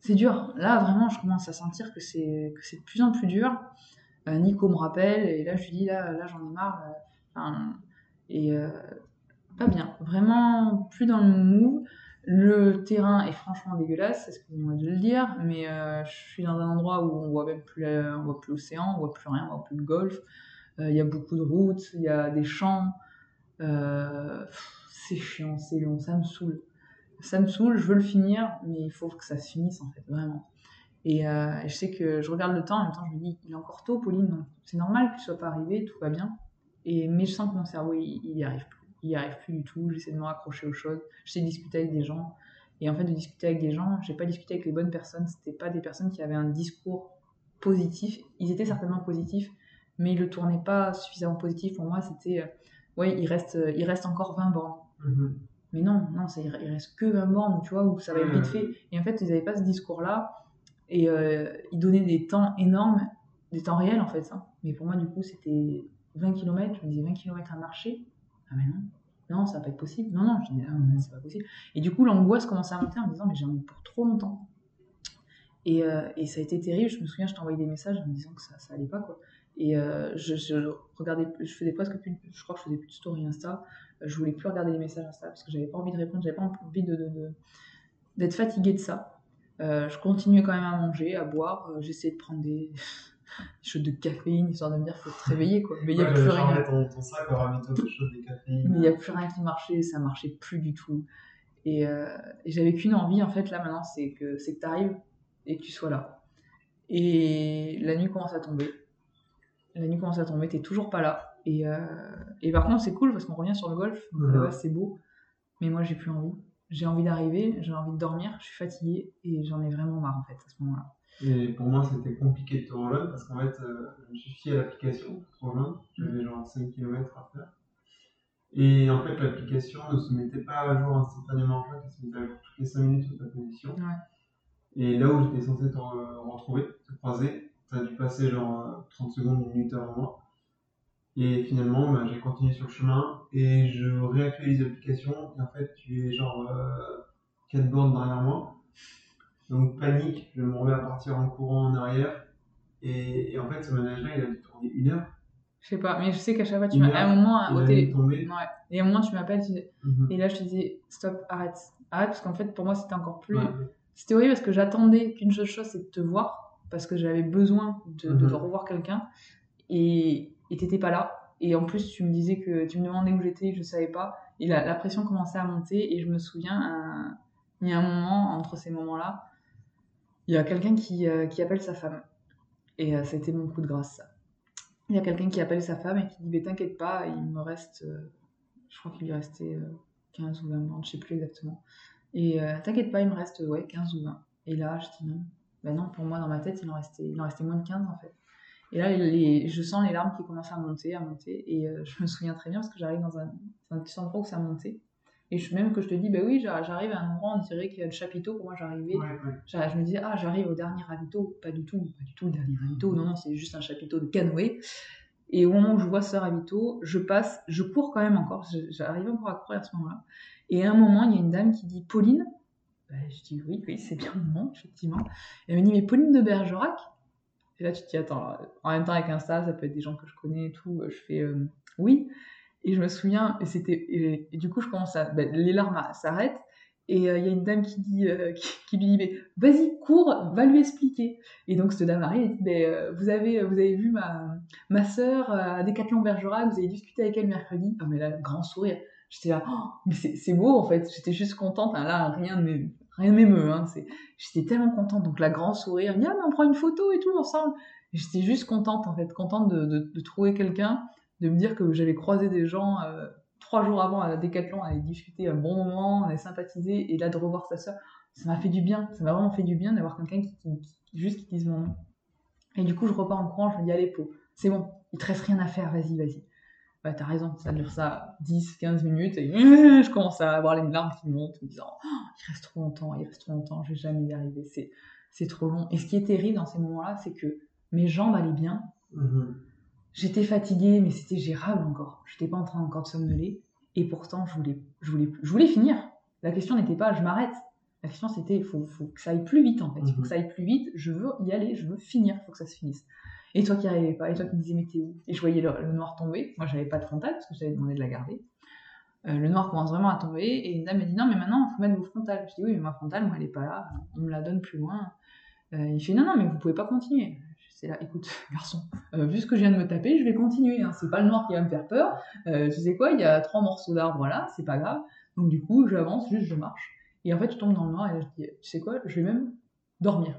C'est dur. Là, vraiment, je commence à sentir que c'est que c'est de plus en plus dur. Euh, Nico me rappelle, et là, je lui dis, là, là j'en ai marre. là. Enfin, et euh, pas bien. Vraiment, plus dans le move. Le terrain est franchement dégueulasse, excusez-moi de le dire, mais euh, je suis dans un endroit où on voit même plus, la- on voit voit plus rien, on voit plus le golfe. Euh, Il y a beaucoup de routes, il y a des champs. Euh, c'est chiant, c'est long, ça me saoule. Ça me saoule, je veux le finir, mais il faut que ça se finisse en fait, vraiment. Et je sais que je regarde le temps, en même temps je me dis, il est encore tôt, Pauline, donc c'est normal que tu sois pas arrivée, tout va bien. Et, mais je sens que mon cerveau, il, il y arrive plus. Il y arrive plus du tout, j'essaie de me raccrocher aux choses, j'essaie de discuter avec des gens. Et en fait, de discuter avec des gens, j'ai pas discuté avec les bonnes personnes, c'était pas des personnes qui avaient un discours positif. Ils étaient certainement positifs, mais ils le tournaient pas suffisamment positif. Pour moi, c'était, euh, ouais, il reste, euh, il reste encore 20 bornes. Mhm. Mais non, non, il il reste que 20 bornes, tu vois, où ça va être vite fait. Et en fait, ils n'avaient pas ce discours-là. Et euh, ils donnaient des temps énormes, des temps réels en fait. hein. Mais pour moi, du coup, c'était 20 km. Je me disais 20 km à marcher. Ah, mais non, non, ça va pas être possible. Non, non, je disais, ah, c'est pas possible. Et du coup, l'angoisse commençait à monter en me disant, mais j'en ai pour trop longtemps. Et, euh, ça a été terrible. Je me souviens, je t'envoyais des messages en me disant que ça, ça allait pas, quoi. Et euh, je, je regardais, je faisais presque plus, je crois que je faisais plus de story Insta. Je voulais plus regarder les messages Insta parce que j'avais pas envie de répondre, j'avais pas envie d'être fatiguée de ça. Euh, je continuais quand même à manger, à boire. J'essayais de prendre des, des shots de caféine histoire de me dire faut te réveiller quoi. Mais il y a Ouais, plus rien. ton, ton sac des. Mais il n'y a plus rien qui marchait, ça marchait plus du tout. Et, euh, et j'avais qu'une envie, en fait, là maintenant, c'est que c'est que tu arrives et que tu sois là. Et la nuit commence à tomber. La nuit commence à tomber, t'es toujours pas là. Et, euh, et par contre, c'est cool parce qu'on revient sur le golf, Mhm. c'est beau. Mais moi, j'ai plus envie. J'ai envie d'arriver, j'ai envie de dormir, je suis fatiguée et j'en ai vraiment marre, en fait, à ce moment-là. Et pour moi, c'était compliqué de te rejoindre parce qu'en fait, euh, je me suis fié à l'application pour te rejoindre. J'avais genre 5 km à faire. Et en fait, l'application ne se mettait pas à jour instantanément. Je crois qu'elle se mettait à jour toutes les 5 minutes sur ta position. Ouais. Et là où j'étais censé te re- retrouver, te croiser, ça a dû passer genre euh, 30 secondes, une minute avant moi. Et finalement, bah, j'ai continué sur le chemin et je réactualise l'application. Et en fait, tu es genre 4 bornes derrière moi. Donc panique, je me remets à partir en courant en arrière. Et, et en fait, ce manège-là, il a dû tourner une heure. Je sais pas, mais je sais qu'à chaque fois, tu m'as. À un moment, au a télé. Ouais. Et à un moment, tu m'appelles, tu dis- Mhm. et là, je te disais, stop, arrête. Arrête, parce qu'en fait, pour moi, c'était encore plus. Ouais. C'était horrible parce que j'attendais qu'une seule chose, c'est de te voir, parce que j'avais besoin de, de Mhm. revoir quelqu'un, et et t'étais pas là. Et en plus, tu me disais que tu me demandais où j'étais, je savais pas, et la, la pression commençait à monter, et je me souviens, un- il y a un moment, entre ces moments-là, il y a quelqu'un qui, euh, qui appelle sa femme, et euh, c'était mon coup de grâce. Il y a quelqu'un qui appelle sa femme et qui dit, mais t'inquiète pas, il me reste, euh, je crois qu'il lui restait euh, 15 ou 20 bandes, je sais plus exactement. Et euh, t'inquiète pas, il me reste ouais, 15 ou 20. Et là, je dis non. Ben non, pour moi, dans ma tête, il en restait, il en restait moins de 15 en fait. Et là, les- je sens les larmes qui commencent à monter, à monter. Et euh, je me souviens très bien parce que j'arrive dans un, un petit endroit où ça montait. Et je, même que je te dis, ben oui, j'a- j'arrive à un endroit, on dirait qu'il y a le chapiteau. Pour moi, j'arrivais. Ouais, ouais. J'arrive- Je me disais, ah, j'arrive au dernier ravito. Pas du tout, pas du tout le dernier ravito. Non, non, c'est juste un chapiteau de canoë. Et au moment où je vois ce ravito, je passe, je cours quand même encore. J'arrive encore à courir à ce moment-là. Et à un moment, il y a une dame qui dit, Pauline. Ben, je dis, oui, oui, c'est bien mon nom, effectivement. Elle me dit, mais Pauline de Bergerac? Et là, tu te dis, attends, en même temps, avec Insta, ça peut être des gens que je connais et tout. Je fais, euh, oui. Et je me souviens, et c'était, du coup, je commence à, ben, les larmes s'arrêtent. Et euh, il y a une dame qui dit, euh, *laughs* qui, lui dit, mais vas-y, cours, va lui expliquer. Et donc, cette dame arrive et dit, ben, vous, avez, vous avez vu ma, ma sœur à Décathlon Bergerac, vous avez discuté avec elle mercredi. Ah, mais là, grand sourire. J'étais là, oh, mais c'est beau en fait. J'étais juste contente. hein. Là, rien ne rien m'émeut. Hein. J'étais tellement contente. Donc, la grand sourire, mais on prend une photo et tout ensemble. J'étais juste contente en fait, contente de, trouver quelqu'un, de me dire que j'avais croisé des gens euh, trois jours avant à Décathlon, on discuté un bon moment, on avait sympathisé, et là de revoir sa sœur, ça m'a fait du bien. Ça m'a vraiment fait du bien d'avoir quelqu'un qui, qui, juste qui dise mon nom. Et du coup, je repars en courant, je me dis, allez, c'est bon, il te reste rien à faire, vas-y, vas-y. Bah, t'as raison, ça dure ça 10, 15 minutes, et *laughs* je commence à avoir les larmes qui montent, me disant, Oh, il reste trop longtemps, il reste trop longtemps, je vais jamais y arriver, c'est, c'est trop long. Et ce qui est terrible dans ces moments-là, c'est que mes jambes allaient bien, Mhm. j'étais fatiguée, mais c'était gérable encore. J'étais pas en train encore de somnoler, et pourtant, je voulais, je voulais, je voulais finir. La question n'était pas, je m'arrête. La question c'était, il faut, faut que ça aille plus vite en fait. Il faut Mhm. que ça aille plus vite. Je veux y aller, je veux finir. Il faut que ça se finisse. Et toi qui arrivais pas, et toi qui disais mais t'es où? Et je voyais le, noir tomber. Moi j'avais pas de frontal parce que j'avais demandé de la garder. Euh, le noir commence vraiment à tomber et une dame me dit non mais maintenant il faut mettre vos frontales. Je dis oui mais ma frontale moi elle est pas là. On me la donne plus loin. Euh, il fait non non mais vous pouvez pas continuer. C'est là écoute *laughs* garçon, euh, vu ce que je viens de me taper je vais continuer. Hein. C'est pas le noir qui va me faire peur. Euh, tu sais quoi? Il y a trois morceaux d'arbre là c'est pas grave. Donc du coup j'avance juste je marche. Et en fait, je tombe dans le noir et je dis, tu sais quoi, je vais même dormir.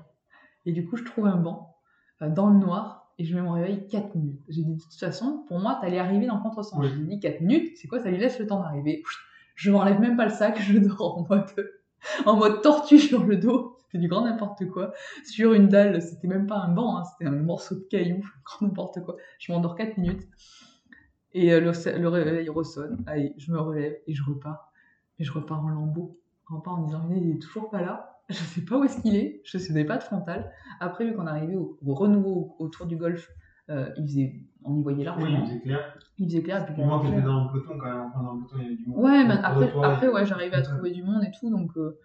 Et du coup, je trouve un banc dans le noir et je mets mon réveil 4 minutes. J'ai dit, de toute façon, pour moi, t'allais arriver dans le contresens. Oui. J'ai dit 4 minutes, c'est quoi, ça lui laisse le temps d'arriver. Je m'enlève même pas le sac, *laughs* je dors en mode, en mode tortue sur le dos. C'était du grand n'importe quoi. Sur une dalle, c'était même pas un banc, hein, c'était un morceau de caillou, *laughs* grand n'importe quoi. Je m'endors 4 minutes. Et euh, le, le réveil ressonne. Allez, je me relève et je repars. Et je repars en lambeau en repart en disant il est toujours pas là, *laughs* je sais pas où est-ce qu'il est, je sais pas de frontal. Après, vu qu'on arrivait au, au renouveau autour du golf, euh, il faisait, on y voyait Oui, largement, c'est clair. il faisait clair. Pour moi, t'étais dans le peloton quand même. Enfin, dans le peloton, il y avait du monde. Ouais, mais après, après il- ouais, j'arrivais à trouver du monde et tout, donc, euh,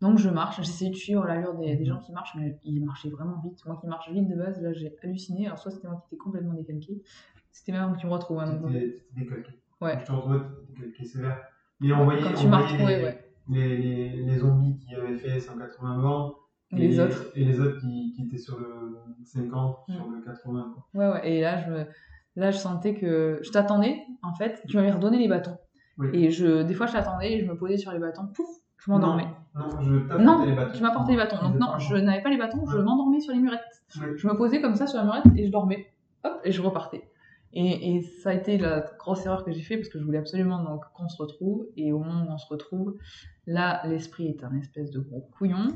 Donc je marche, j'essayais de suivre l'allure des, des Mhm. gens qui marchent, mais ils marchaient vraiment vite. Moi qui marche vite de base, là j'ai halluciné. Alors soit c'était moi qui étais complètement décalqué, c'était même que tu me retrouves. hein, donc, T'étais décalqué. Ouais. Je te retrouvais, décalqué sévère. Mais on voyait, Quand tu les, ouais. Les, les, les zombies qui avaient fait 180 morts. Et les autres. Et les autres qui, qui étaient sur le 50, Mm. sur le 80. Quoi. Ouais, ouais. Et là je, là, je sentais que je t'attendais, en fait. Tu m'avais redonné les bâtons. Oui. Et je... des fois, je t'attendais et je me posais sur les bâtons. Pouf, je m'endormais. Non, non, je Non, les bâtons. tu m'apportais les bâtons. Donc non, je n'avais pas les bâtons, je m'endormais sur les murettes. Je me posais comme ça sur la murette et je dormais. Hop, et je repartais. Et, et ça a été la grosse erreur que j'ai fait parce que je voulais absolument donc qu'on se retrouve. Et au moment où on se retrouve, là, l'esprit est un espèce de gros couillon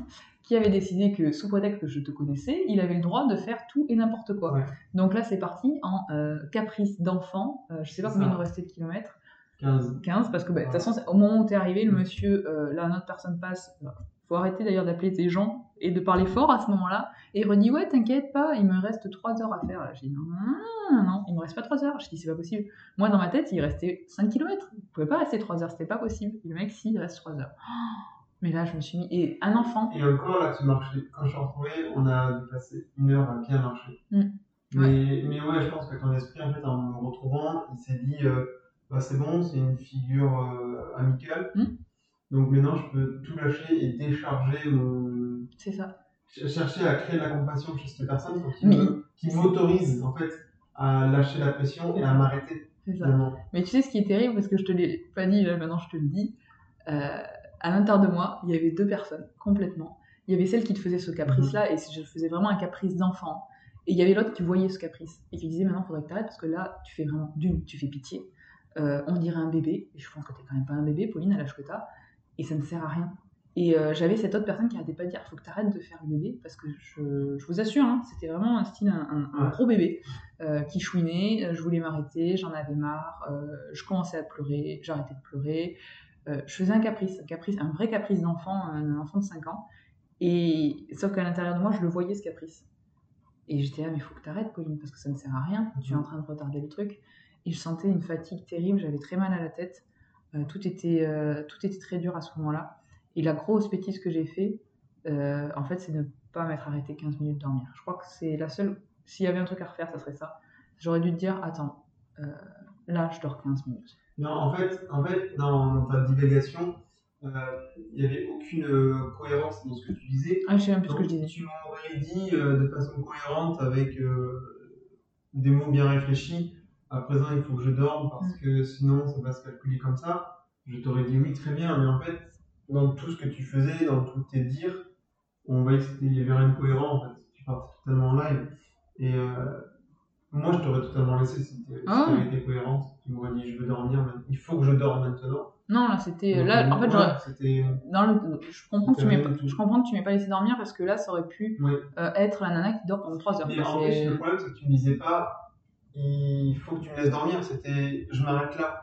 qui avait décidé que, sous prétexte que je te connaissais, il avait le droit de faire tout et n'importe quoi. Ouais. Donc là, c'est parti en euh, caprice d'enfant. Euh, je sais pas combien il nous restait de kilomètres. 15. 15 parce que bah, de toute façon au moment où t'es arrivé le monsieur euh, là une autre personne passe bah, faut arrêter d'ailleurs d'appeler tes gens et de parler fort à ce moment-là et il redit ouais t'inquiète pas il me reste 3 heures à faire j'ai dit non non, non il me reste pas 3 heures je dis c'est pas possible moi dans ma tête il restait 5 km il pouvait pas rester 3 heures c'était pas possible et le mec si il reste 3 heures *gasps* mais là je me suis mis et un enfant Et encore, là, tu marchais. Quand je suis retrouvé, on a dû passer une heure à bien marcher. Mm. Mais, mais ouais, je pense que ton esprit, en fait, en me retrouvant, il s'est dit euh, bah, c'est bon, c'est une figure euh, amicale. Mm. Donc maintenant, je peux tout lâcher et décharger mon. C'est ça ch- Chercher à créer de la compassion chez cette personne Mais- me- qui m'autorise, en fait, à lâcher la pression et à m'arrêter. c'est ça Finalement. Mais tu sais ce qui est terrible, parce que je te l'ai pas dit, là maintenant je te le dis, euh, à l'intérieur de moi, il y avait deux personnes, complètement. Il y avait celle qui te faisait ce caprice-là, et je faisais vraiment un caprice d'enfant. Et il y avait l'autre qui voyait ce caprice, et qui disait maintenant il faudrait que tu arrêtes, parce que là, tu fais vraiment, d'une, tu fais pitié. Euh, on dirait un bébé, et je pense que t'es quand même pas un bébé, Pauline, à l'âge que t'as, et ça ne sert à rien. Et euh, j'avais cette autre personne qui arrêtait pas de dire faut que tu arrêtes de faire le bébé, parce que je, je vous assure, hein, c'était vraiment un style, un, un- un Ouais. gros bébé euh, qui chouinait, euh, je voulais m'arrêter, j'en avais marre, euh, je commençais à pleurer, j'arrêtais de pleurer. Je faisais un caprice, un caprice, un vrai caprice d'enfant, un enfant de 5 ans. Et sauf qu'à l'intérieur de moi, je le voyais ce caprice. Et j'étais là, mais faut que tu arrêtes, Pauline, parce que ça ne sert à rien. Tu es en train de retarder le truc. Et je sentais une fatigue terrible, j'avais très mal à la tête. Tout, était, tout était très dur à ce moment-là. Et la grosse bêtise que j'ai fait, euh, en fait, c'est de ne pas m'être arrêté 15 minutes dormir. Je crois que c'est la seule. S'il y avait un truc à refaire, ça serait ça. J'aurais dû te dire, attends, euh, là, je dors 15 minutes. Non, en fait, en fait dans, dans ta divagation, euh, il n'y avait aucune euh, cohérence dans ce que tu disais. Ah, je sais même plus ce que je disais. Tu m'aurais dit euh, de façon cohérente avec euh, des mots bien réfléchis. À présent, il faut que je dorme parce Mm. que sinon, ça va se calculer comme ça. Je t'aurais dit oui, très bien. Mais en fait, dans tout ce que tu faisais, dans tous tes dires, on voyait qu'il y avait rien de cohérent. En fait. Tu partais totalement en live. Et euh, moi, je t'aurais totalement laissé si tu Ah. avais été cohérente. Tu m'aurais dit je veux dormir. Il faut que je dorme maintenant. Non, là, c'était. Là, en fait, ouais, dans le, je comprends que tu pas, je comprends que tu m'aies pas laissé dormir parce que là, ça aurait pu Ouais. euh, être la nana qui dort pendant 3 heures. Mais en le problème, c'est que tu me disais pas, il faut que tu me laisses dormir, c'était je m'arrête là.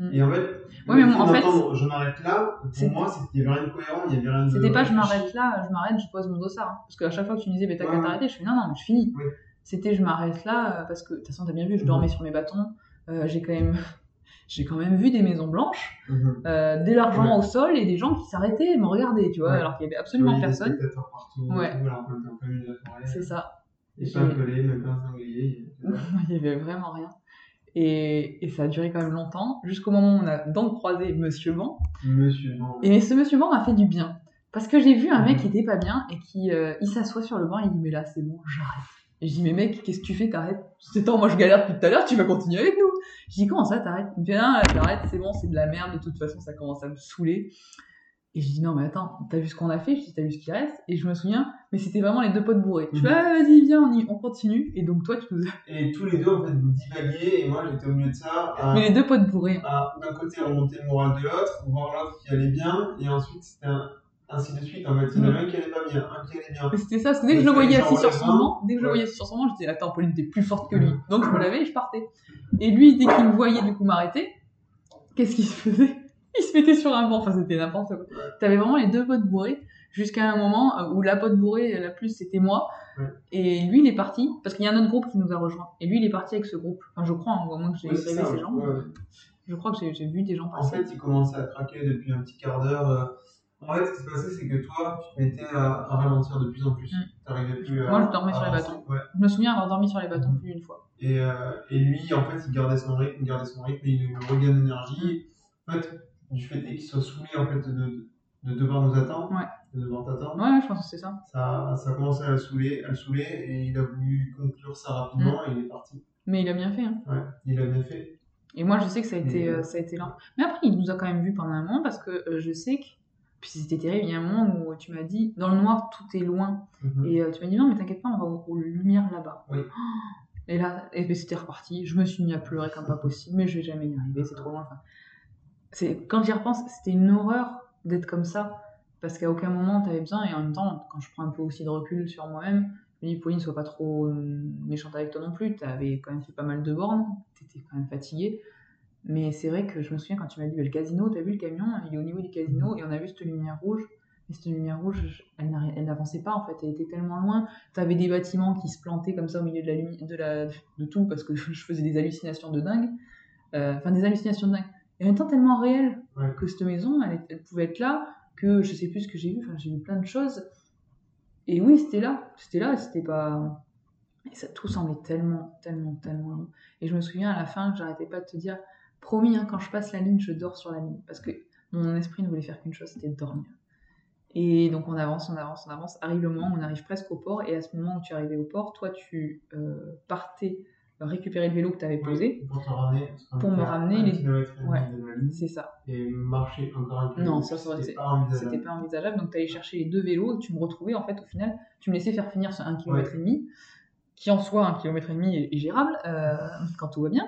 Mm. Et en fait, Ouais, mais en fait, je m'arrête là, pour moi, c'est- il n'y avait rien de cohérent, il n'y avait rien de. C'était pas je m'arrête là, je m'arrête, je pose mon dossard. hein. Parce qu'à chaque fois que tu me disais, mais t'as Ouais, qu'à t'arrêter, je fais non, non, mais je finis. C'était je m'arrête là, euh, parce que de toute façon, t'as bien vu, je Mhm. dormais sur mes bâtons. Euh, j'ai quand même. *laughs* J'ai quand même vu des maisons blanches, Mhm. euh, de l'argent Ouais. au sol et des gens qui s'arrêtaient et me regardaient, tu vois, Ouais. alors qu'il y avait absolument Oui, personne. partout, Ouais. C'est ça. Et pas pelé, même pas sanglier. il y avait- Il y avait vraiment rien. Et, et ça a duré quand même longtemps, jusqu'au moment où on a donc croisé Monsieur Ban. Monsieur, non. Et ce Monsieur Ban m'a fait du bien. Parce que j'ai vu un mec qui était pas bien et qui euh, il s'assoit sur le banc et il dit Mais là, c'est bon, j'arrête. Et je dis Mais mec, qu'est-ce que tu fais T'arrêtes? C'est temps, moi je galère depuis tout à l'heure, tu vas continuer avec nous. Je dis Comment ça, t'arrêtes? Il me fait Non, j'arrête, c'est bon, c'est de la merde, de toute façon, ça commence à me saouler. Et je dis Non, mais attends, t'as vu ce qu'on a fait? Je dis T'as vu ce qui reste? Et je me souviens, mais c'était vraiment les deux potes bourrés. Je fais Mhm. Ah, vas-y, viens, on, y, on continue. Et donc toi, tu nous as. Et tous les deux, en fait, vous divaguiez, et moi, j'étais au milieu de ça. à- Mais les deux potes bourrés. d'un côté remonter le moral de l'autre, voir l'autre qui allait bien, et ensuite c'était un- ainsi de suite. En fait, il y en avait un qui allait pas bien, un qui allait bien. Mais C'était ça, parce que dès que je le voyais assis sur son banc, dès que je le voyais assis sur son banc, je disais Attends, Pauline, t'es plus forte que lui. Donc je me lavais et je partais. Et lui, dès qu'il me voyait du coup m'arrêter, qu'est-ce qu'il se faisait? Il se mettait sur un banc, enfin c'était n'importe quoi. T'avais vraiment les deux potes bourrés, jusqu'à un moment euh, où la pote bourrée, la plus, c'était moi. Ouais. Et lui, il est parti, parce qu'il y a un autre groupe qui nous a rejoint. Et lui, il est parti avec ce groupe. Enfin, je crois, hein, au moins que j'ai Ouais, ces gens. Ouais. Je crois que j'ai vu des gens En passer. fait, il commençait à craquer depuis un petit quart d'heure. euh, En fait, ce qui se passait, c'est que toi, tu mettais à, à ralentir de plus en plus. Mm. T'arrivais plus à. Moi, je dormais sur les bâtons. Je me souviens avoir dormi sur les bâtons plus d'une fois. Et, euh, et lui, en fait, il gardait son rythme, il gardait son rythme, et il regain d'énergie. En fait, du fait qu'il soit saoulé en fait, de, de devoir nous attendre, Ouais. de devoir t'attendre, Ouais, je pense que c'est ça. ça, ça a commencé à le saouler, à le saouler, et il a voulu conclure ça rapidement, et il est parti. Mais il a bien fait. Hein. Ouais, il a bien fait. Et moi, je sais que ça a été, euh, ça a été lent. Mais après, il nous a quand même vu pendant un moment parce que euh, je sais que. Puis c'était terrible. Il y a un moment où tu m'as dit, dans le noir, tout est loin. Mhm. Et euh, tu m'as dit, non, mais t'inquiète pas, on va aux, aux lumières là-bas. Oui. *gasps* Et là, et ben, c'était reparti. Je me suis mis à pleurer comme pas possible, mais je vais jamais y arriver, c'est trop loin. Enfin, c'est, quand j'y repense, c'était une horreur d'être comme ça. Parce qu'à aucun moment t'avais besoin, et en même temps, quand je prends un peu aussi de recul sur moi-même, je me dis, Pauline, sois pas trop euh, méchante avec toi non plus. T'avais quand même fait pas mal de bornes, t'étais quand même fatiguée. Mais c'est vrai que je me souviens quand tu m'as dit, le casino, t'as vu le camion, il est au niveau du casino, et on a vu cette lumière rouge. Et cette lumière rouge, elle n'avançait pas en fait, elle était tellement loin. T'avais des bâtiments qui se plantaient comme ça au milieu de la lumière, de tout, parce que *laughs* je faisais des hallucinations de dingue. Euh, Enfin, des hallucinations de dingue. Et en même temps, tellement réel Ouais. que cette maison, elle, elle pouvait être là, que je sais plus ce que j'ai vu, enfin, j'ai vu plein de choses. Et oui, c'était là, c'était là, c'était pas. Et ça tout semblait tellement, tellement, tellement long. Et je me souviens à la fin que j'arrêtais pas de te dire, promis, hein, quand je passe la ligne, je dors sur la ligne. Parce que mon esprit ne voulait faire qu'une chose, c'était dormir. Et donc on avance, on avance, on avance. Arrive le moment où on arrive presque au port. Et à ce moment où tu arrivais au port, toi, tu euh, partais récupérer le vélo que tu avais posé. Oui, pour te ramener. Pour me ramener les- Ouais. C'est ça. Et marcher encore un kilomètre. Non, ça, c'était pas envisageable. C'était pas envisageable. Donc tu allais chercher les deux vélos et tu me retrouvais. En fait, au final, tu me laissais faire finir ce 1 km et demi, qui en soi, 1 km et demi est, est gérable euh, quand tout va bien.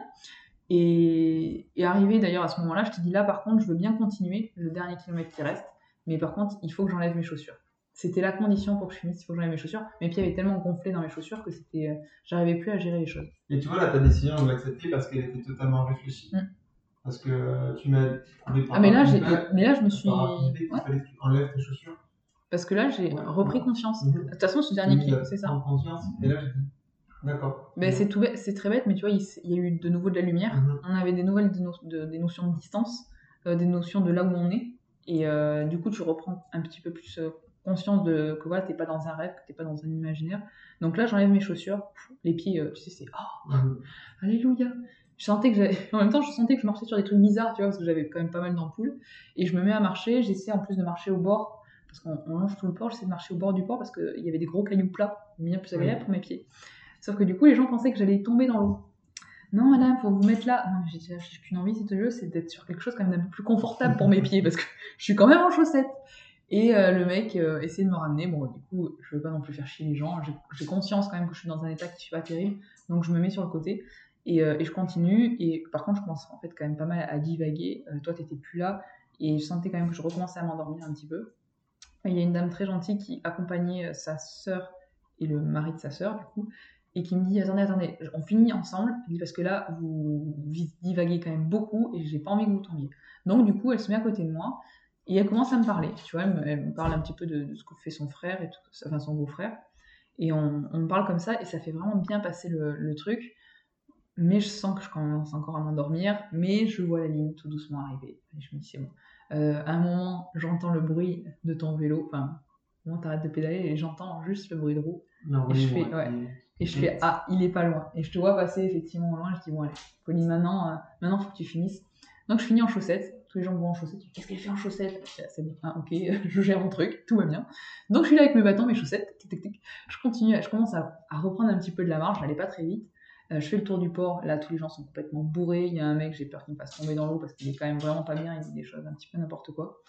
Et, et arrivé d'ailleurs à ce moment-là, je te dis là, par contre, je veux bien continuer le dernier kilomètre qui reste. Mais par contre, il faut que j'enlève mes chaussures. C'était la condition pour que je finisse, il faut que j'enlève mes chaussures. Mes pieds avaient tellement gonflé dans mes chaussures que c'était, euh, j'arrivais plus à gérer les choses. Et tu vois, là, ta décision, on l'a acceptée parce qu'elle était totalement réfléchie. Mm. Parce que tu m'as prouvé par Ah, mais là, j'ai, mais là, je me suis, qu'il Ouais. fallait que tu enlèves tes chaussures. parce que là, j'ai Ouais. repris confiance. Mhm. De toute façon, ce dernier as c'est ça. conscience. Et là, j'ai dit, d'accord. Ben, c'est tout c'est très bête, mais tu vois, il, il y a eu de nouveau de la lumière. Mhm. On avait des nouvelles de no- de- des notions de distance, euh, des notions de là où on est. Et euh, du coup, tu reprends un petit peu plus euh, conscience de que voilà, t'es pas dans un rêve, que t'es pas dans un imaginaire. Donc là, j'enlève mes chaussures, pff, les pieds, euh, tu sais, c'est oh, *laughs* alléluia. Je sentais que j'avais, en même temps, je sentais que je marchais sur des trucs bizarres, tu vois, parce que j'avais quand même pas mal d'ampoules. Et je me mets à marcher. J'essaie en plus de marcher au bord, parce qu'on on longe tout le port. J'essaie de marcher au bord du port parce qu'il y avait des gros cailloux plats, bien plus agréable pour mes pieds. Sauf que du coup, les gens pensaient que j'allais tomber dans l'eau. Non, madame, faut vous mettre là. Non, mais j'ai qu'une envie, si veux, c'est d'être sur quelque chose quand même d'un peu plus confortable pour mes *laughs* pieds, parce que je suis quand même en chaussettes. Et euh, le mec euh, essaie de me ramener. Bon, du coup, je veux pas non plus faire chier les gens. J'ai- conscience quand même que je suis dans un état qui suis pas terrible, donc je me mets sur le côté et, euh, et je continue. Et par contre, je commence en fait quand même pas mal à divaguer. Toi, t'étais plus là, et je sentais quand même que je recommençais à m'endormir un petit peu. Il y a une dame très gentille qui accompagnait sa sœur et le mari de sa sœur, du coup, et qui me dit Attendez, attendez, on finit ensemble. Parce que là, vous, vous divaguez quand même beaucoup et j'ai pas envie que vous tombiez. Donc, du coup, elle se met à côté de moi et elle commence à me parler. Tu vois, elle me, elle me parle un petit peu de, de ce que fait son frère, et tout, enfin son beau-frère. Et on, on parle comme ça et ça fait vraiment bien passer le, le truc. Mais je sens que je commence encore à m'endormir, mais je vois la ligne tout doucement arriver. Et je me dis, c'est bon. Euh, à un moment, j'entends le bruit de ton vélo. Enfin, moi, t'arrêtes de pédaler et j'entends juste le bruit de roue. Non, Et je fais- ouais. ouais. Et je fais, ah, il est pas loin. Et je te vois passer effectivement loin. Je dis, bon, allez, Pauline, maintenant, euh, maintenant, faut que tu finisses. Donc, je finis en chaussettes. Tous les gens me voient en chaussettes. Qu'est-ce qu'elle fait en chaussettes? Ah, C'est bon, ah, ok, *laughs* je gère mon truc, tout va bien. Donc, je suis là avec mes bâtons, mes chaussettes. Tic, tic, tic. Je continue, je commence à, reprendre un petit peu de la marche. J'allais pas très vite. Euh, je fais le tour du port. Là, tous les gens sont complètement bourrés. Il y a un mec, j'ai peur qu'il me fasse tomber dans l'eau parce qu'il est quand même vraiment pas bien. Il dit des choses un petit peu n'importe quoi.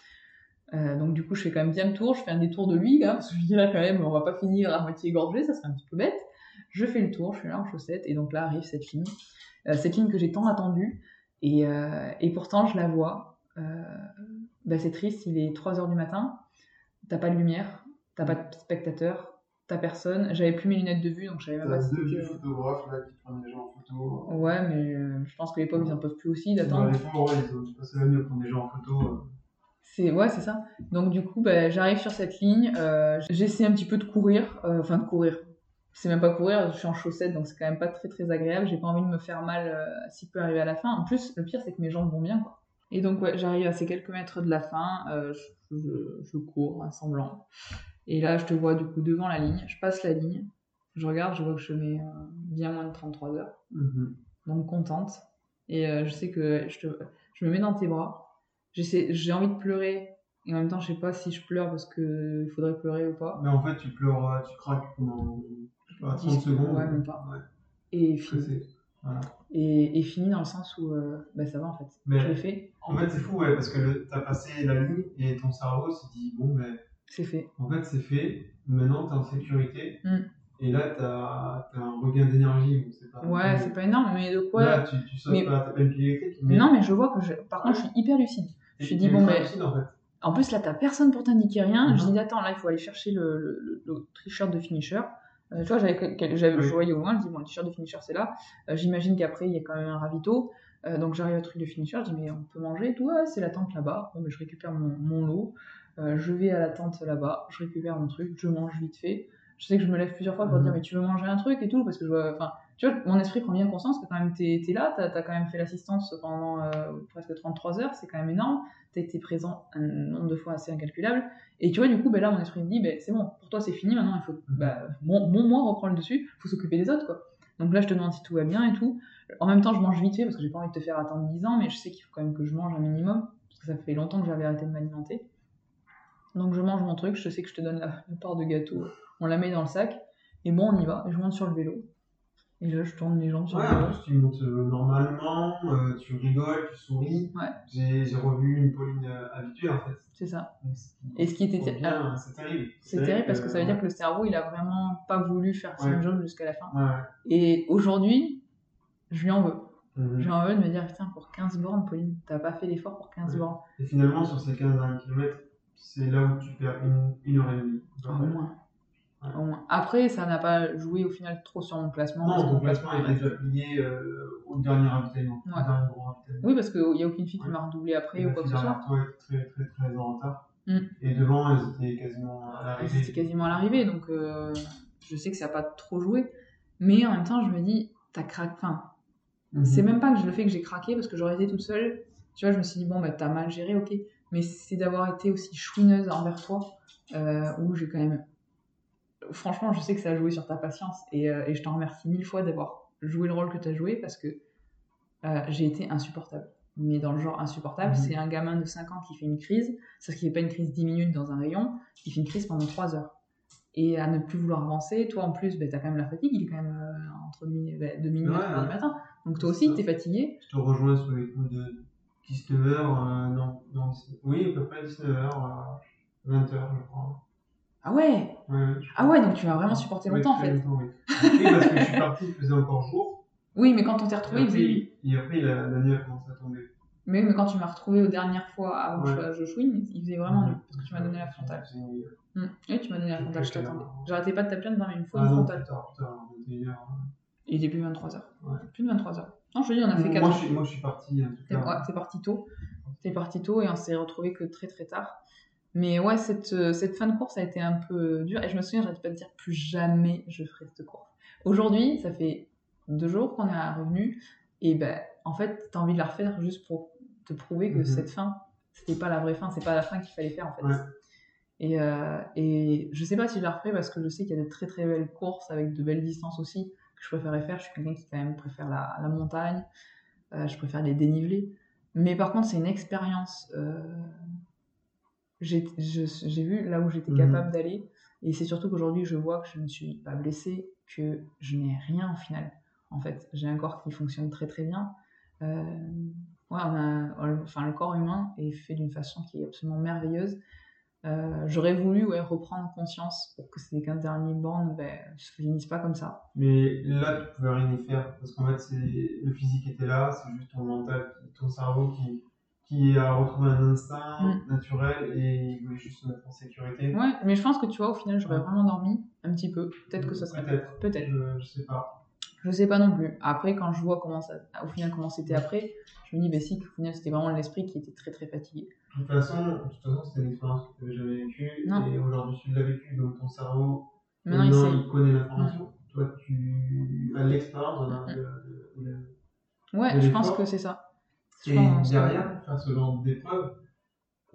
Euh, donc, du coup, je fais quand même bien le tour. Je fais un détour de lui, parce que je dis là, quand même, on va pas finir à moitié égorgé. Ça serait un petit peu bête. Je fais le tour, je suis là en chaussettes, et donc là arrive cette ligne. Euh, cette ligne que j'ai tant attendue, euh, et pourtant je la vois. Euh, bah, c'est triste, il est 3h du matin, t'as pas de lumière, t'as pas de spectateur, t'as personne. J'avais plus mes lunettes de vue, donc je savais même pas si deux vieux c'était- photographes là qui prennent les gens en photo. Ouais, mais euh, je pense que les pauvres ils en peuvent plus aussi d'attendre. les pauvres, ouais, ils ont passé la nuit à prendre des gens en photo. euh. C'est ouais, c'est ça. Donc du coup, bah, j'arrive sur cette ligne, euh, j'essaie un petit peu de courir, euh, enfin de courir. C'est même pas courir, je suis en chaussettes, donc c'est quand même pas très très agréable. J'ai pas envie de me faire mal euh, s'il peut arriver à la fin. En plus, le pire c'est que mes jambes vont bien, quoi. Et donc ouais, j'arrive à ces quelques mètres de la fin, euh, je je, je cours à semblant. Et là, je te vois du coup devant la ligne. Je passe la ligne. Je regarde, je vois que je mets euh, bien moins de 33 heures. Mhm. Donc contente. Et euh, je sais que je, te, je me mets dans tes bras. J'ai envie de pleurer. Et en même temps, je sais pas si je pleure parce qu'il faudrait pleurer ou pas. Mais en fait, tu pleures, tu craques pendant je sais pas, 30 10 secondes. ouais, même pas. Ouais, Et fini. Voilà. Et, et fini dans le sens où euh, bah, ça va en fait. Mais- Je l'ai fait, En fait, c'est fou, ouais, parce que le- t'as passé la ligne et ton cerveau s'est dit, bon, ben, c'est fait. en fait, c'est fait. Maintenant, t'es en sécurité. Mm. Et là, t'as as un regain d'énergie. Ouais, c'est pas énorme, mais de quoi. Là, tu, tu sautes Mais- pas, t'as pas une pile électrique. Mais Non, mais je vois que je... par contre, je suis hyper lucide. je me suis dit, bon, mais- lucide, en fait. En plus, là, t'as personne pour t'indiquer rien. Je dis, attends, là, il faut aller chercher le, le, le- le t-shirt de finisher. Euh, tu vois, j'avais, j'avais, Oui. je voyais au loin, je dis, bon, le t-shirt de finisher, c'est là. Euh, j'imagine qu'après, il y a quand même un ravito. Euh, donc, j'arrive au truc de finisher, je dis, mais on peut manger et tout. Ouais, c'est la tente là-bas. Bon, mais je récupère mon, mon lot. Je vais à la tente là-bas, je récupère mon truc, je mange vite fait. Je sais que je me lève plusieurs fois pour Mhm. dire, mais tu veux manger un truc et tout, parce que je vois, enfin, tu vois, mon esprit prend bien conscience que quand même t'es, t'es là, t'as, t'as quand même fait l'assistance pendant euh, presque 33 heures, c'est quand même énorme. T'as été présent un nombre de fois assez incalculable. Et tu vois, du coup, ben là, mon esprit me dit, ben, c'est bon, pour toi, c'est fini, maintenant, il faut, bah, mon, mon moi reprend le dessus, faut s'occuper des autres, quoi. Donc là, je te demande si tout va bien et tout. En même temps, je mange vite fait parce que j'ai pas envie de te faire attendre 10 ans, mais je sais qu'il faut quand même que je mange un minimum, parce que ça fait longtemps que j'avais arrêté de m'alimenter. Donc je mange mon truc, je sais que je te donne la, part de gâteau, on la met dans le sac, et bon, on y va, je monte sur le vélo. Et là, je tourne les jambes sur Ouais, en plus, tu montes euh, normalement, euh, tu rigoles, tu souris. Ouais. J'ai j'ai revu une Pauline euh, habituée, en fait. C'est ça. Donc, c'est- Et ce qui était ter- c'est terrible. C'est terrible parce que ça veut dire que le cerveau, il a vraiment pas voulu faire son Ouais. job jusqu'à la fin. Ouais. Et aujourd'hui, je lui en veux. Mhm. Je lui en veux de me dire, putain, pour 15 bornes, Pauline, t'as pas fait l'effort pour 15 Ouais. bornes. Et finalement, sur ces 15 derniers kilomètres, c'est là où tu perds une, une heure et demie. Au moins. Après, ça n'a pas joué au final trop sur mon classement. Non, mon classement il déjà plié euh, au dernier ravitaillement. Ouais. Oui, parce qu'il n'y a aucune fille qui Ouais. m'a redoublé après Et ou quoi que ce soit. toi était très, très, très en retard. Mm. Et devant, elles étaient quasiment à l'arrivée. C'était quasiment à l'arrivée, donc euh, je sais que ça n'a pas trop joué. Mais en même temps, je me dis, t'as craqué. Enfin, Mhm. c'est même pas que je le fais que j'ai craqué parce que j'aurais été toute seule. Tu vois, je me suis dit, bon, bah, t'as mal géré, ok. Mais c'est d'avoir été aussi chouineuse envers toi, euh, où j'ai quand même. Franchement, je sais que ça a joué sur ta patience et, euh, et je t'en remercie mille fois d'avoir joué le rôle que t'as joué parce que euh, j'ai été insupportable. Mais dans le genre insupportable, Mhm. c'est un gamin de 5 ans qui fait une crise, sauf qu'il fait pas une crise 10 minutes dans un rayon, il fait une crise pendant 3 heures. Et à ne plus vouloir avancer, toi en plus, ben, t'as quand même la fatigue, il est quand même euh, entre mi- ben, de minuit et Ouais, 3 heures du ouais. matin. Donc toi aussi, ça. t'es fatigué. Je te rejoins sur les coups de 19h, euh, non, non, 19 oui, à peu près 19h, 20h, je crois. Ah ouais Ah ouais, donc tu vas vraiment supporter longtemps en fait. longtemps, oui. *laughs* oui, parce que je suis parti, il faisait encore jour. Oui, mais quand on t'est Et retrouvé, il faisait nuit. et après la, la nuit a commencé à tomber. Mais, oui, mais quand tu m'as retrouvé aux dernières fois avant que Ouais. je, chouine, il faisait vraiment nuit. Parce que tu m'as donné la frontale. Une- Hmm. Oui, tu m'as donné la frontale, je t'attendais. J'arrêtais pas de t'appeler en mais me faut Ah une non, frontale. plus tard, plus tard, 21h. Il était plus de 23h. Ouais. Plus de 23h. Non, je te dis, on a fait 4 Moi, je suis, moi, je suis parti, ouais, t'es parti tôt? T'es parti tôt et on s'est retrouvé que très très tard. Mais ouais, cette, euh, cette fin de course a été un peu dure. Et je me souviens, j'arrête pas de dire plus jamais je ferai cette course. Aujourd'hui, ça fait deux jours qu'on est revenu. Et ben, en fait, t'as envie de la refaire juste pour te prouver que Mhm. cette fin, c'était pas la vraie fin. C'est pas la fin qu'il fallait faire en fait. Ouais. Et, euh, et je sais pas si je la referai parce que je sais qu'il y a de très très belles courses avec de belles distances aussi que je préférerais faire. Je suis quelqu'un qui quand même préfère la, la montagne. Euh, je préfère les dénivelés. Mais par contre, c'est une expérience. euh, J'ai vu là où j'étais Mhm. capable d'aller. Et c'est surtout qu'aujourd'hui, je vois que je ne suis pas blessée, que je n'ai rien au final. En fait, j'ai un corps qui fonctionne très très bien. Euh, ouais, on a, enfin, le corps humain est fait d'une façon qui est absolument merveilleuse. Euh, J'aurais voulu ouais, reprendre conscience pour que ces 15 derniers bornes ben, se finissent pas comme ça. Mais là, tu pouvais rien y faire parce qu'en fait, le physique était là, c'est juste ton mental, ton cerveau qui, qui a retrouvé un instinct Mm. naturel et il voulait juste se mettre en sécurité. Ouais, mais je pense que tu vois, au final, j'aurais Ouais. vraiment dormi un petit peu. Peut-être que ça serait. Peut-être. Peut-être. Je, je sais pas. Je sais pas non plus. Après, quand je vois comment ça, au final, comment c'était après, je me dis, bah si, au final, c'était vraiment l'esprit qui était très très fatigué. De toute façon, de toute façon, c'était une expérience que tu n'avais jamais vécue et aujourd'hui tu l'as vécue, donc ton cerveau Maintenant, il maintenant, sait. il connaît l'information. Toi, tu as l'expérience de, de- de- de- Ouais, je pense que c'est ça. Et que- derrière, faire ce genre d'épreuve,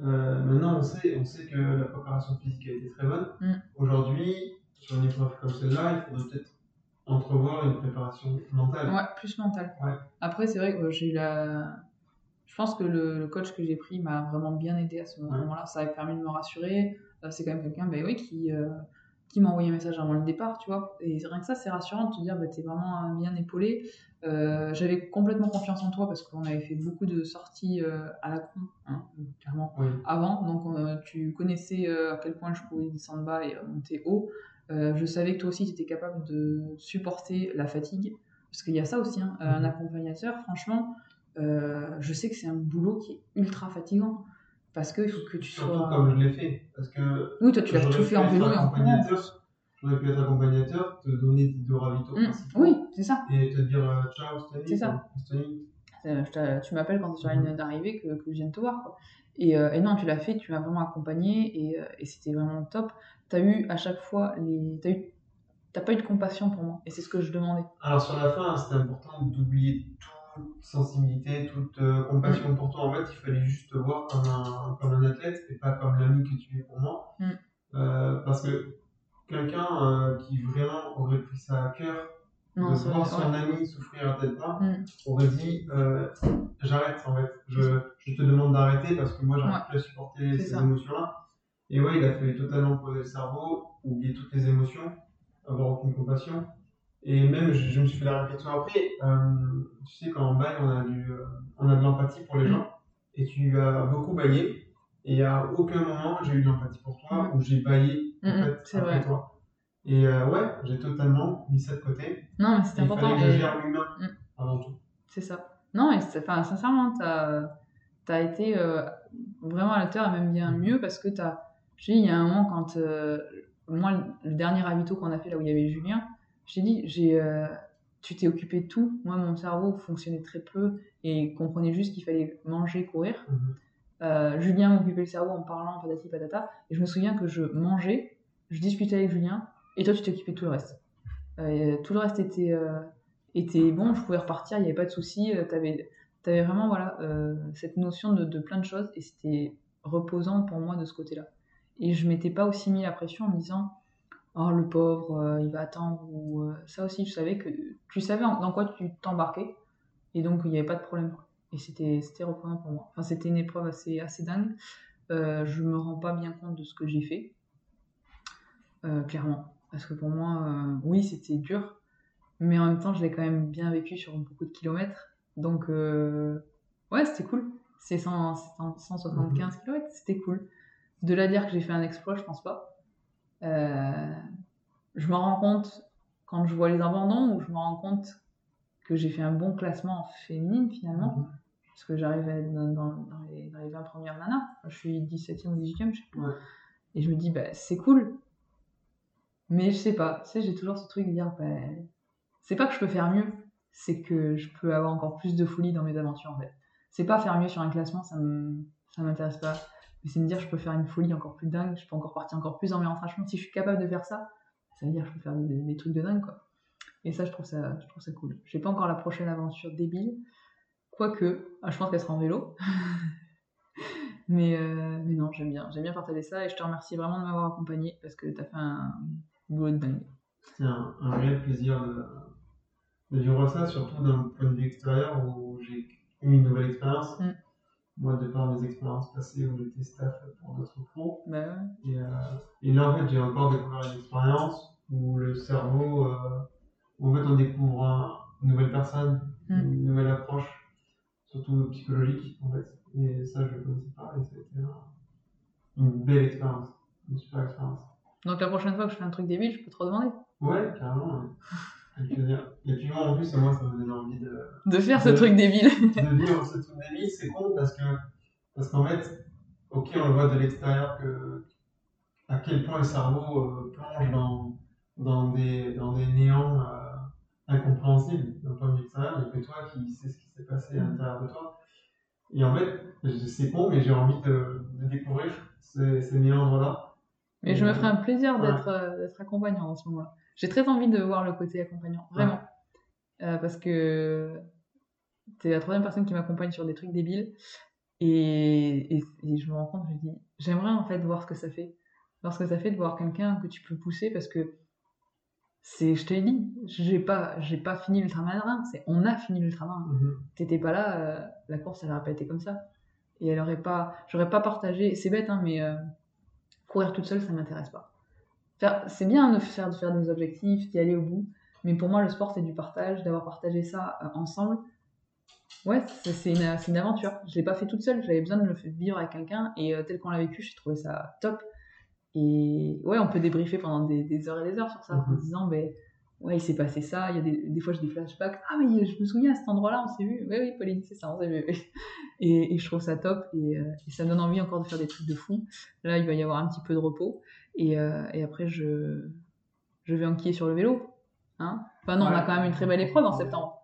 Euh, maintenant, on sait, on sait que la préparation physique a été très bonne. Mm. Aujourd'hui, sur une épreuve comme celle-là, il faudrait peut-être entrevoir une préparation mentale. Ouais, plus mental. Ouais. Après, c'est vrai que j'ai eu la. Je pense que le, le coach que j'ai pris m'a vraiment bien aidé à ce moment-là. Ça a permis de me rassurer. Euh, C'est quand même quelqu'un ben oui, qui, euh, qui m'a envoyé un message avant le départ, tu vois. Et rien que ça, c'est rassurant de te dire, bah, t'es vraiment bien épaulé. Euh, J'avais complètement confiance en toi parce qu'on avait fait beaucoup de sorties euh, à la con, hein, clairement, Oui. avant. Donc, euh, tu connaissais à quel point je pouvais descendre bas et monter haut. Je savais que toi aussi, tu étais capable de supporter la fatigue. Parce qu'il y a ça aussi, hein. un Mhm. accompagnateur, franchement, je sais que c'est un boulot qui est ultra fatigant. Parce qu'il faut que tu Surtout sois. comme je l'ai fait. Parce que Oui, toi, tu l'as tout fait en vélo et en courant. J'aurais pu être accompagnateur, te donner tes deux ravitaux Mm, principaux Oui, c'est ça. et te dire euh, ciao Stony. C'est ça. Euh, tu m'appelles quand tu es sur la ligne d'arrivée que, que je vienne te voir. Quoi. Et, euh, et non, tu l'as fait, tu m'as vraiment accompagné et, euh, et c'était vraiment top. Tu as eu à chaque fois les. T'as eu... pas eu de compassion pour moi et c'est ce que je demandais. Alors sur la fin, c'était important d'oublier toute sensibilité, toute euh, compassion pour toi. En fait, il fallait juste te voir comme un, comme un athlète et pas comme l'ami que tu es pour moi. Mm. Euh, parce que quelqu'un euh, qui vraiment aurait pris ça à cœur, Non, de voir son ami souffrir à tel point, Mm. aurait dit j'arrête en fait. Je, je te demande d'arrêter parce que moi j'arrive Ouais. plus à supporter ces émotions-là. Et ouais, il a fallu totalement poser le cerveau, oublier toutes les émotions, avoir aucune compassion. Et même, je, je me suis fait la réflexion après. euh, tu sais, quand en bail, on a, du, euh, on a de l'empathie pour les Mm. gens. Et tu as beaucoup baillé. Et à aucun moment, j'ai eu de l'empathie pour toi ou j'ai baillé en Mm, mm, fait, c'est après vrai. toi. Et euh, ouais, j'ai totalement mis ça de côté. Non, mais c'est Il important. fallait que je gère l'humain Mm. avant tout. C'est ça. Non, et c'est- enfin, sincèrement, tu as, été euh, vraiment à la hauteur et même bien mieux parce que tu as. Je dit, il y a un moment, quand. euh, moi, le, dernier ravito qu'on a fait là où il y avait Julien, j'ai dit, j'ai, euh, tu t'es occupé de tout. Moi, mon cerveau fonctionnait très peu et comprenait juste qu'il fallait manger, courir. Mhm. Euh, Julien m'occupait le cerveau en parlant, patati patata. Et je me souviens que je mangeais, je discutais avec Julien, et toi, tu t'occupais de tout le reste. Euh, tout le reste était, était bon, je pouvais repartir, il n'y avait pas de souci. Tu avais, vraiment voilà, cette notion de, de plein de choses, et c'était reposant pour moi de ce côté-là. Et je m'étais pas aussi mis la pression en me disant Oh, le pauvre, euh, il va attendre. Ou, euh, ça aussi, je savais que tu savais en- dans quoi tu t'embarquais, et donc il n'y avait pas de problème. Et c'était c'était reposant pour moi. Enfin, c'était une épreuve assez, assez dingue. Euh, je me rends pas bien compte de ce que j'ai fait, clairement. Parce que pour moi, oui, c'était dur, mais en même temps, je l'ai quand même bien vécu sur beaucoup de kilomètres. Donc, ouais, c'était cool. C'est 100 100 175 km, c'était cool. De là à dire que j'ai fait un exploit, je pense pas. Euh, je me rends compte quand je vois les abandons ou je me rends compte que j'ai fait un bon classement en féminine finalement Mhm. parce que j'arrive à être dans, dans- dans les, dans les 20 premières nanas. Je suis 17e ou 18e, je sais. Ouais. Et je me dis, bah, c'est cool. Mais je sais pas, tu sais, j'ai toujours ce truc de dire, bah, c'est pas que je peux faire mieux, c'est que je peux avoir encore plus de folie dans mes aventures en fait. C'est pas faire mieux sur un classement, ça me, ça m'intéresse pas. Mais c'est me dire, je peux faire une folie encore plus dingue, je peux encore partir encore plus dans mes retranchements. Si je suis capable de faire ça, ça veut dire que je peux faire des, des trucs de dingue quoi. Et ça, je trouve ça, je trouve ça cool. J'ai pas encore la prochaine aventure débile, quoique, ah, je pense qu'elle sera en vélo. *laughs* mais, euh, mais non, j'aime bien, j'aime bien partager ça et je te remercie vraiment de m'avoir accompagné parce que t'as fait un boulot de dingue. C'est un, un réel plaisir de, de vivre ça, surtout d'un point de vue extérieur où j'ai eu une nouvelle expérience. Mm. Moi, de par mes expériences passées où j'étais staff pour d'autres pros. Bah ouais. Et, euh, et là, en fait, j'ai encore découvert une expérience où le cerveau, euh, où en fait, on découvre un- une nouvelle personne, Mm. une nouvelle approche, surtout psychologique, en fait. Et ça, je ne connaissais pas, et ça a été un- une belle expérience, une super expérience. Donc la prochaine fois que je fais un truc débile, je peux te redemander Ouais, carrément. Ouais. *laughs* Et puis moi, en plus, moi, ça me donne envie de, de faire ce De- truc débile. *laughs* de vivre ce truc d'émis. C'est con parce que, parce qu'en fait, ok, on le voit de l'extérieur que à quel point le cerveau euh, plonge dans, dans, des, dans des néants euh, incompréhensibles d'un point de vue extérieur. Il n'y a que toi qui sais ce qui s'est passé à l'intérieur de toi. Et en fait, c'est con, mais j'ai envie de, de découvrir ces, ces méandres-là. Mais je me ferai un plaisir Ouais. d'être euh, d'être accompagnant en ce moment-là. J'ai très envie de voir le côté accompagnant, vraiment. Euh, parce que t'es la troisième personne qui m'accompagne sur des trucs débiles. Et, et, et je me rends compte, je me dis, j'aimerais en fait voir ce que ça fait. Voir ce que ça fait de voir quelqu'un que tu peux pousser parce que c'est, je te l'ai dit, j'ai pas, j'ai pas fini l'ultramarin, c'est on a fini l'ultramarin. Mhm. T'étais pas là, euh, la course elle aurait pas été comme ça. Et elle aurait pas, j'aurais pas partagé, c'est bête hein, mais euh, courir toute seule ça m'intéresse pas. C'est bien de faire, de faire des objectifs, d'y aller au bout, mais pour moi le sport c'est du partage, d'avoir partagé ça euh, ensemble. Ouais, c'est, une, c'est une aventure. Je l'ai pas fait toute seule, j'avais besoin de le faire vivre avec quelqu'un et euh, tel qu'on l'a vécu, j'ai trouvé ça top. Et ouais, on peut débriefer pendant des, des heures et des heures sur ça en Mhm. se disant, ben ouais, il s'est passé ça. Il y a des, des fois, j'ai des flashbacks. Ah, mais je me souviens à cet endroit-là, on s'est vu. Oui, oui, Pauline, c'est ça, on s'est vu. *laughs* Et, et je trouve ça top. Et, euh, et ça me donne envie encore de faire des trucs de fou. Là, il va y avoir un petit peu de repos. Et, euh, et après, je, je vais enquiller sur le vélo. Hein enfin, non, on a quand même une très belle épreuve en septembre.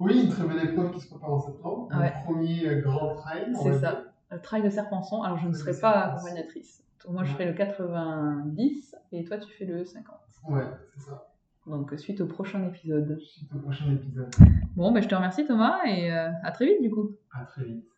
Oui, une très belle épreuve qui se prépare en septembre. Ouais. Le premier grand trail. C'est ça. Le trail de Serpenson. Alors, je ne serai pas accompagnatrice. Moi, je Ouais. fais le 90 et toi, tu fais le 50. Ouais, c'est ça. Donc, suite au prochain épisode. Suite au prochain épisode. Bon, ben, je te remercie Thomas et euh, à très vite du coup. À très vite.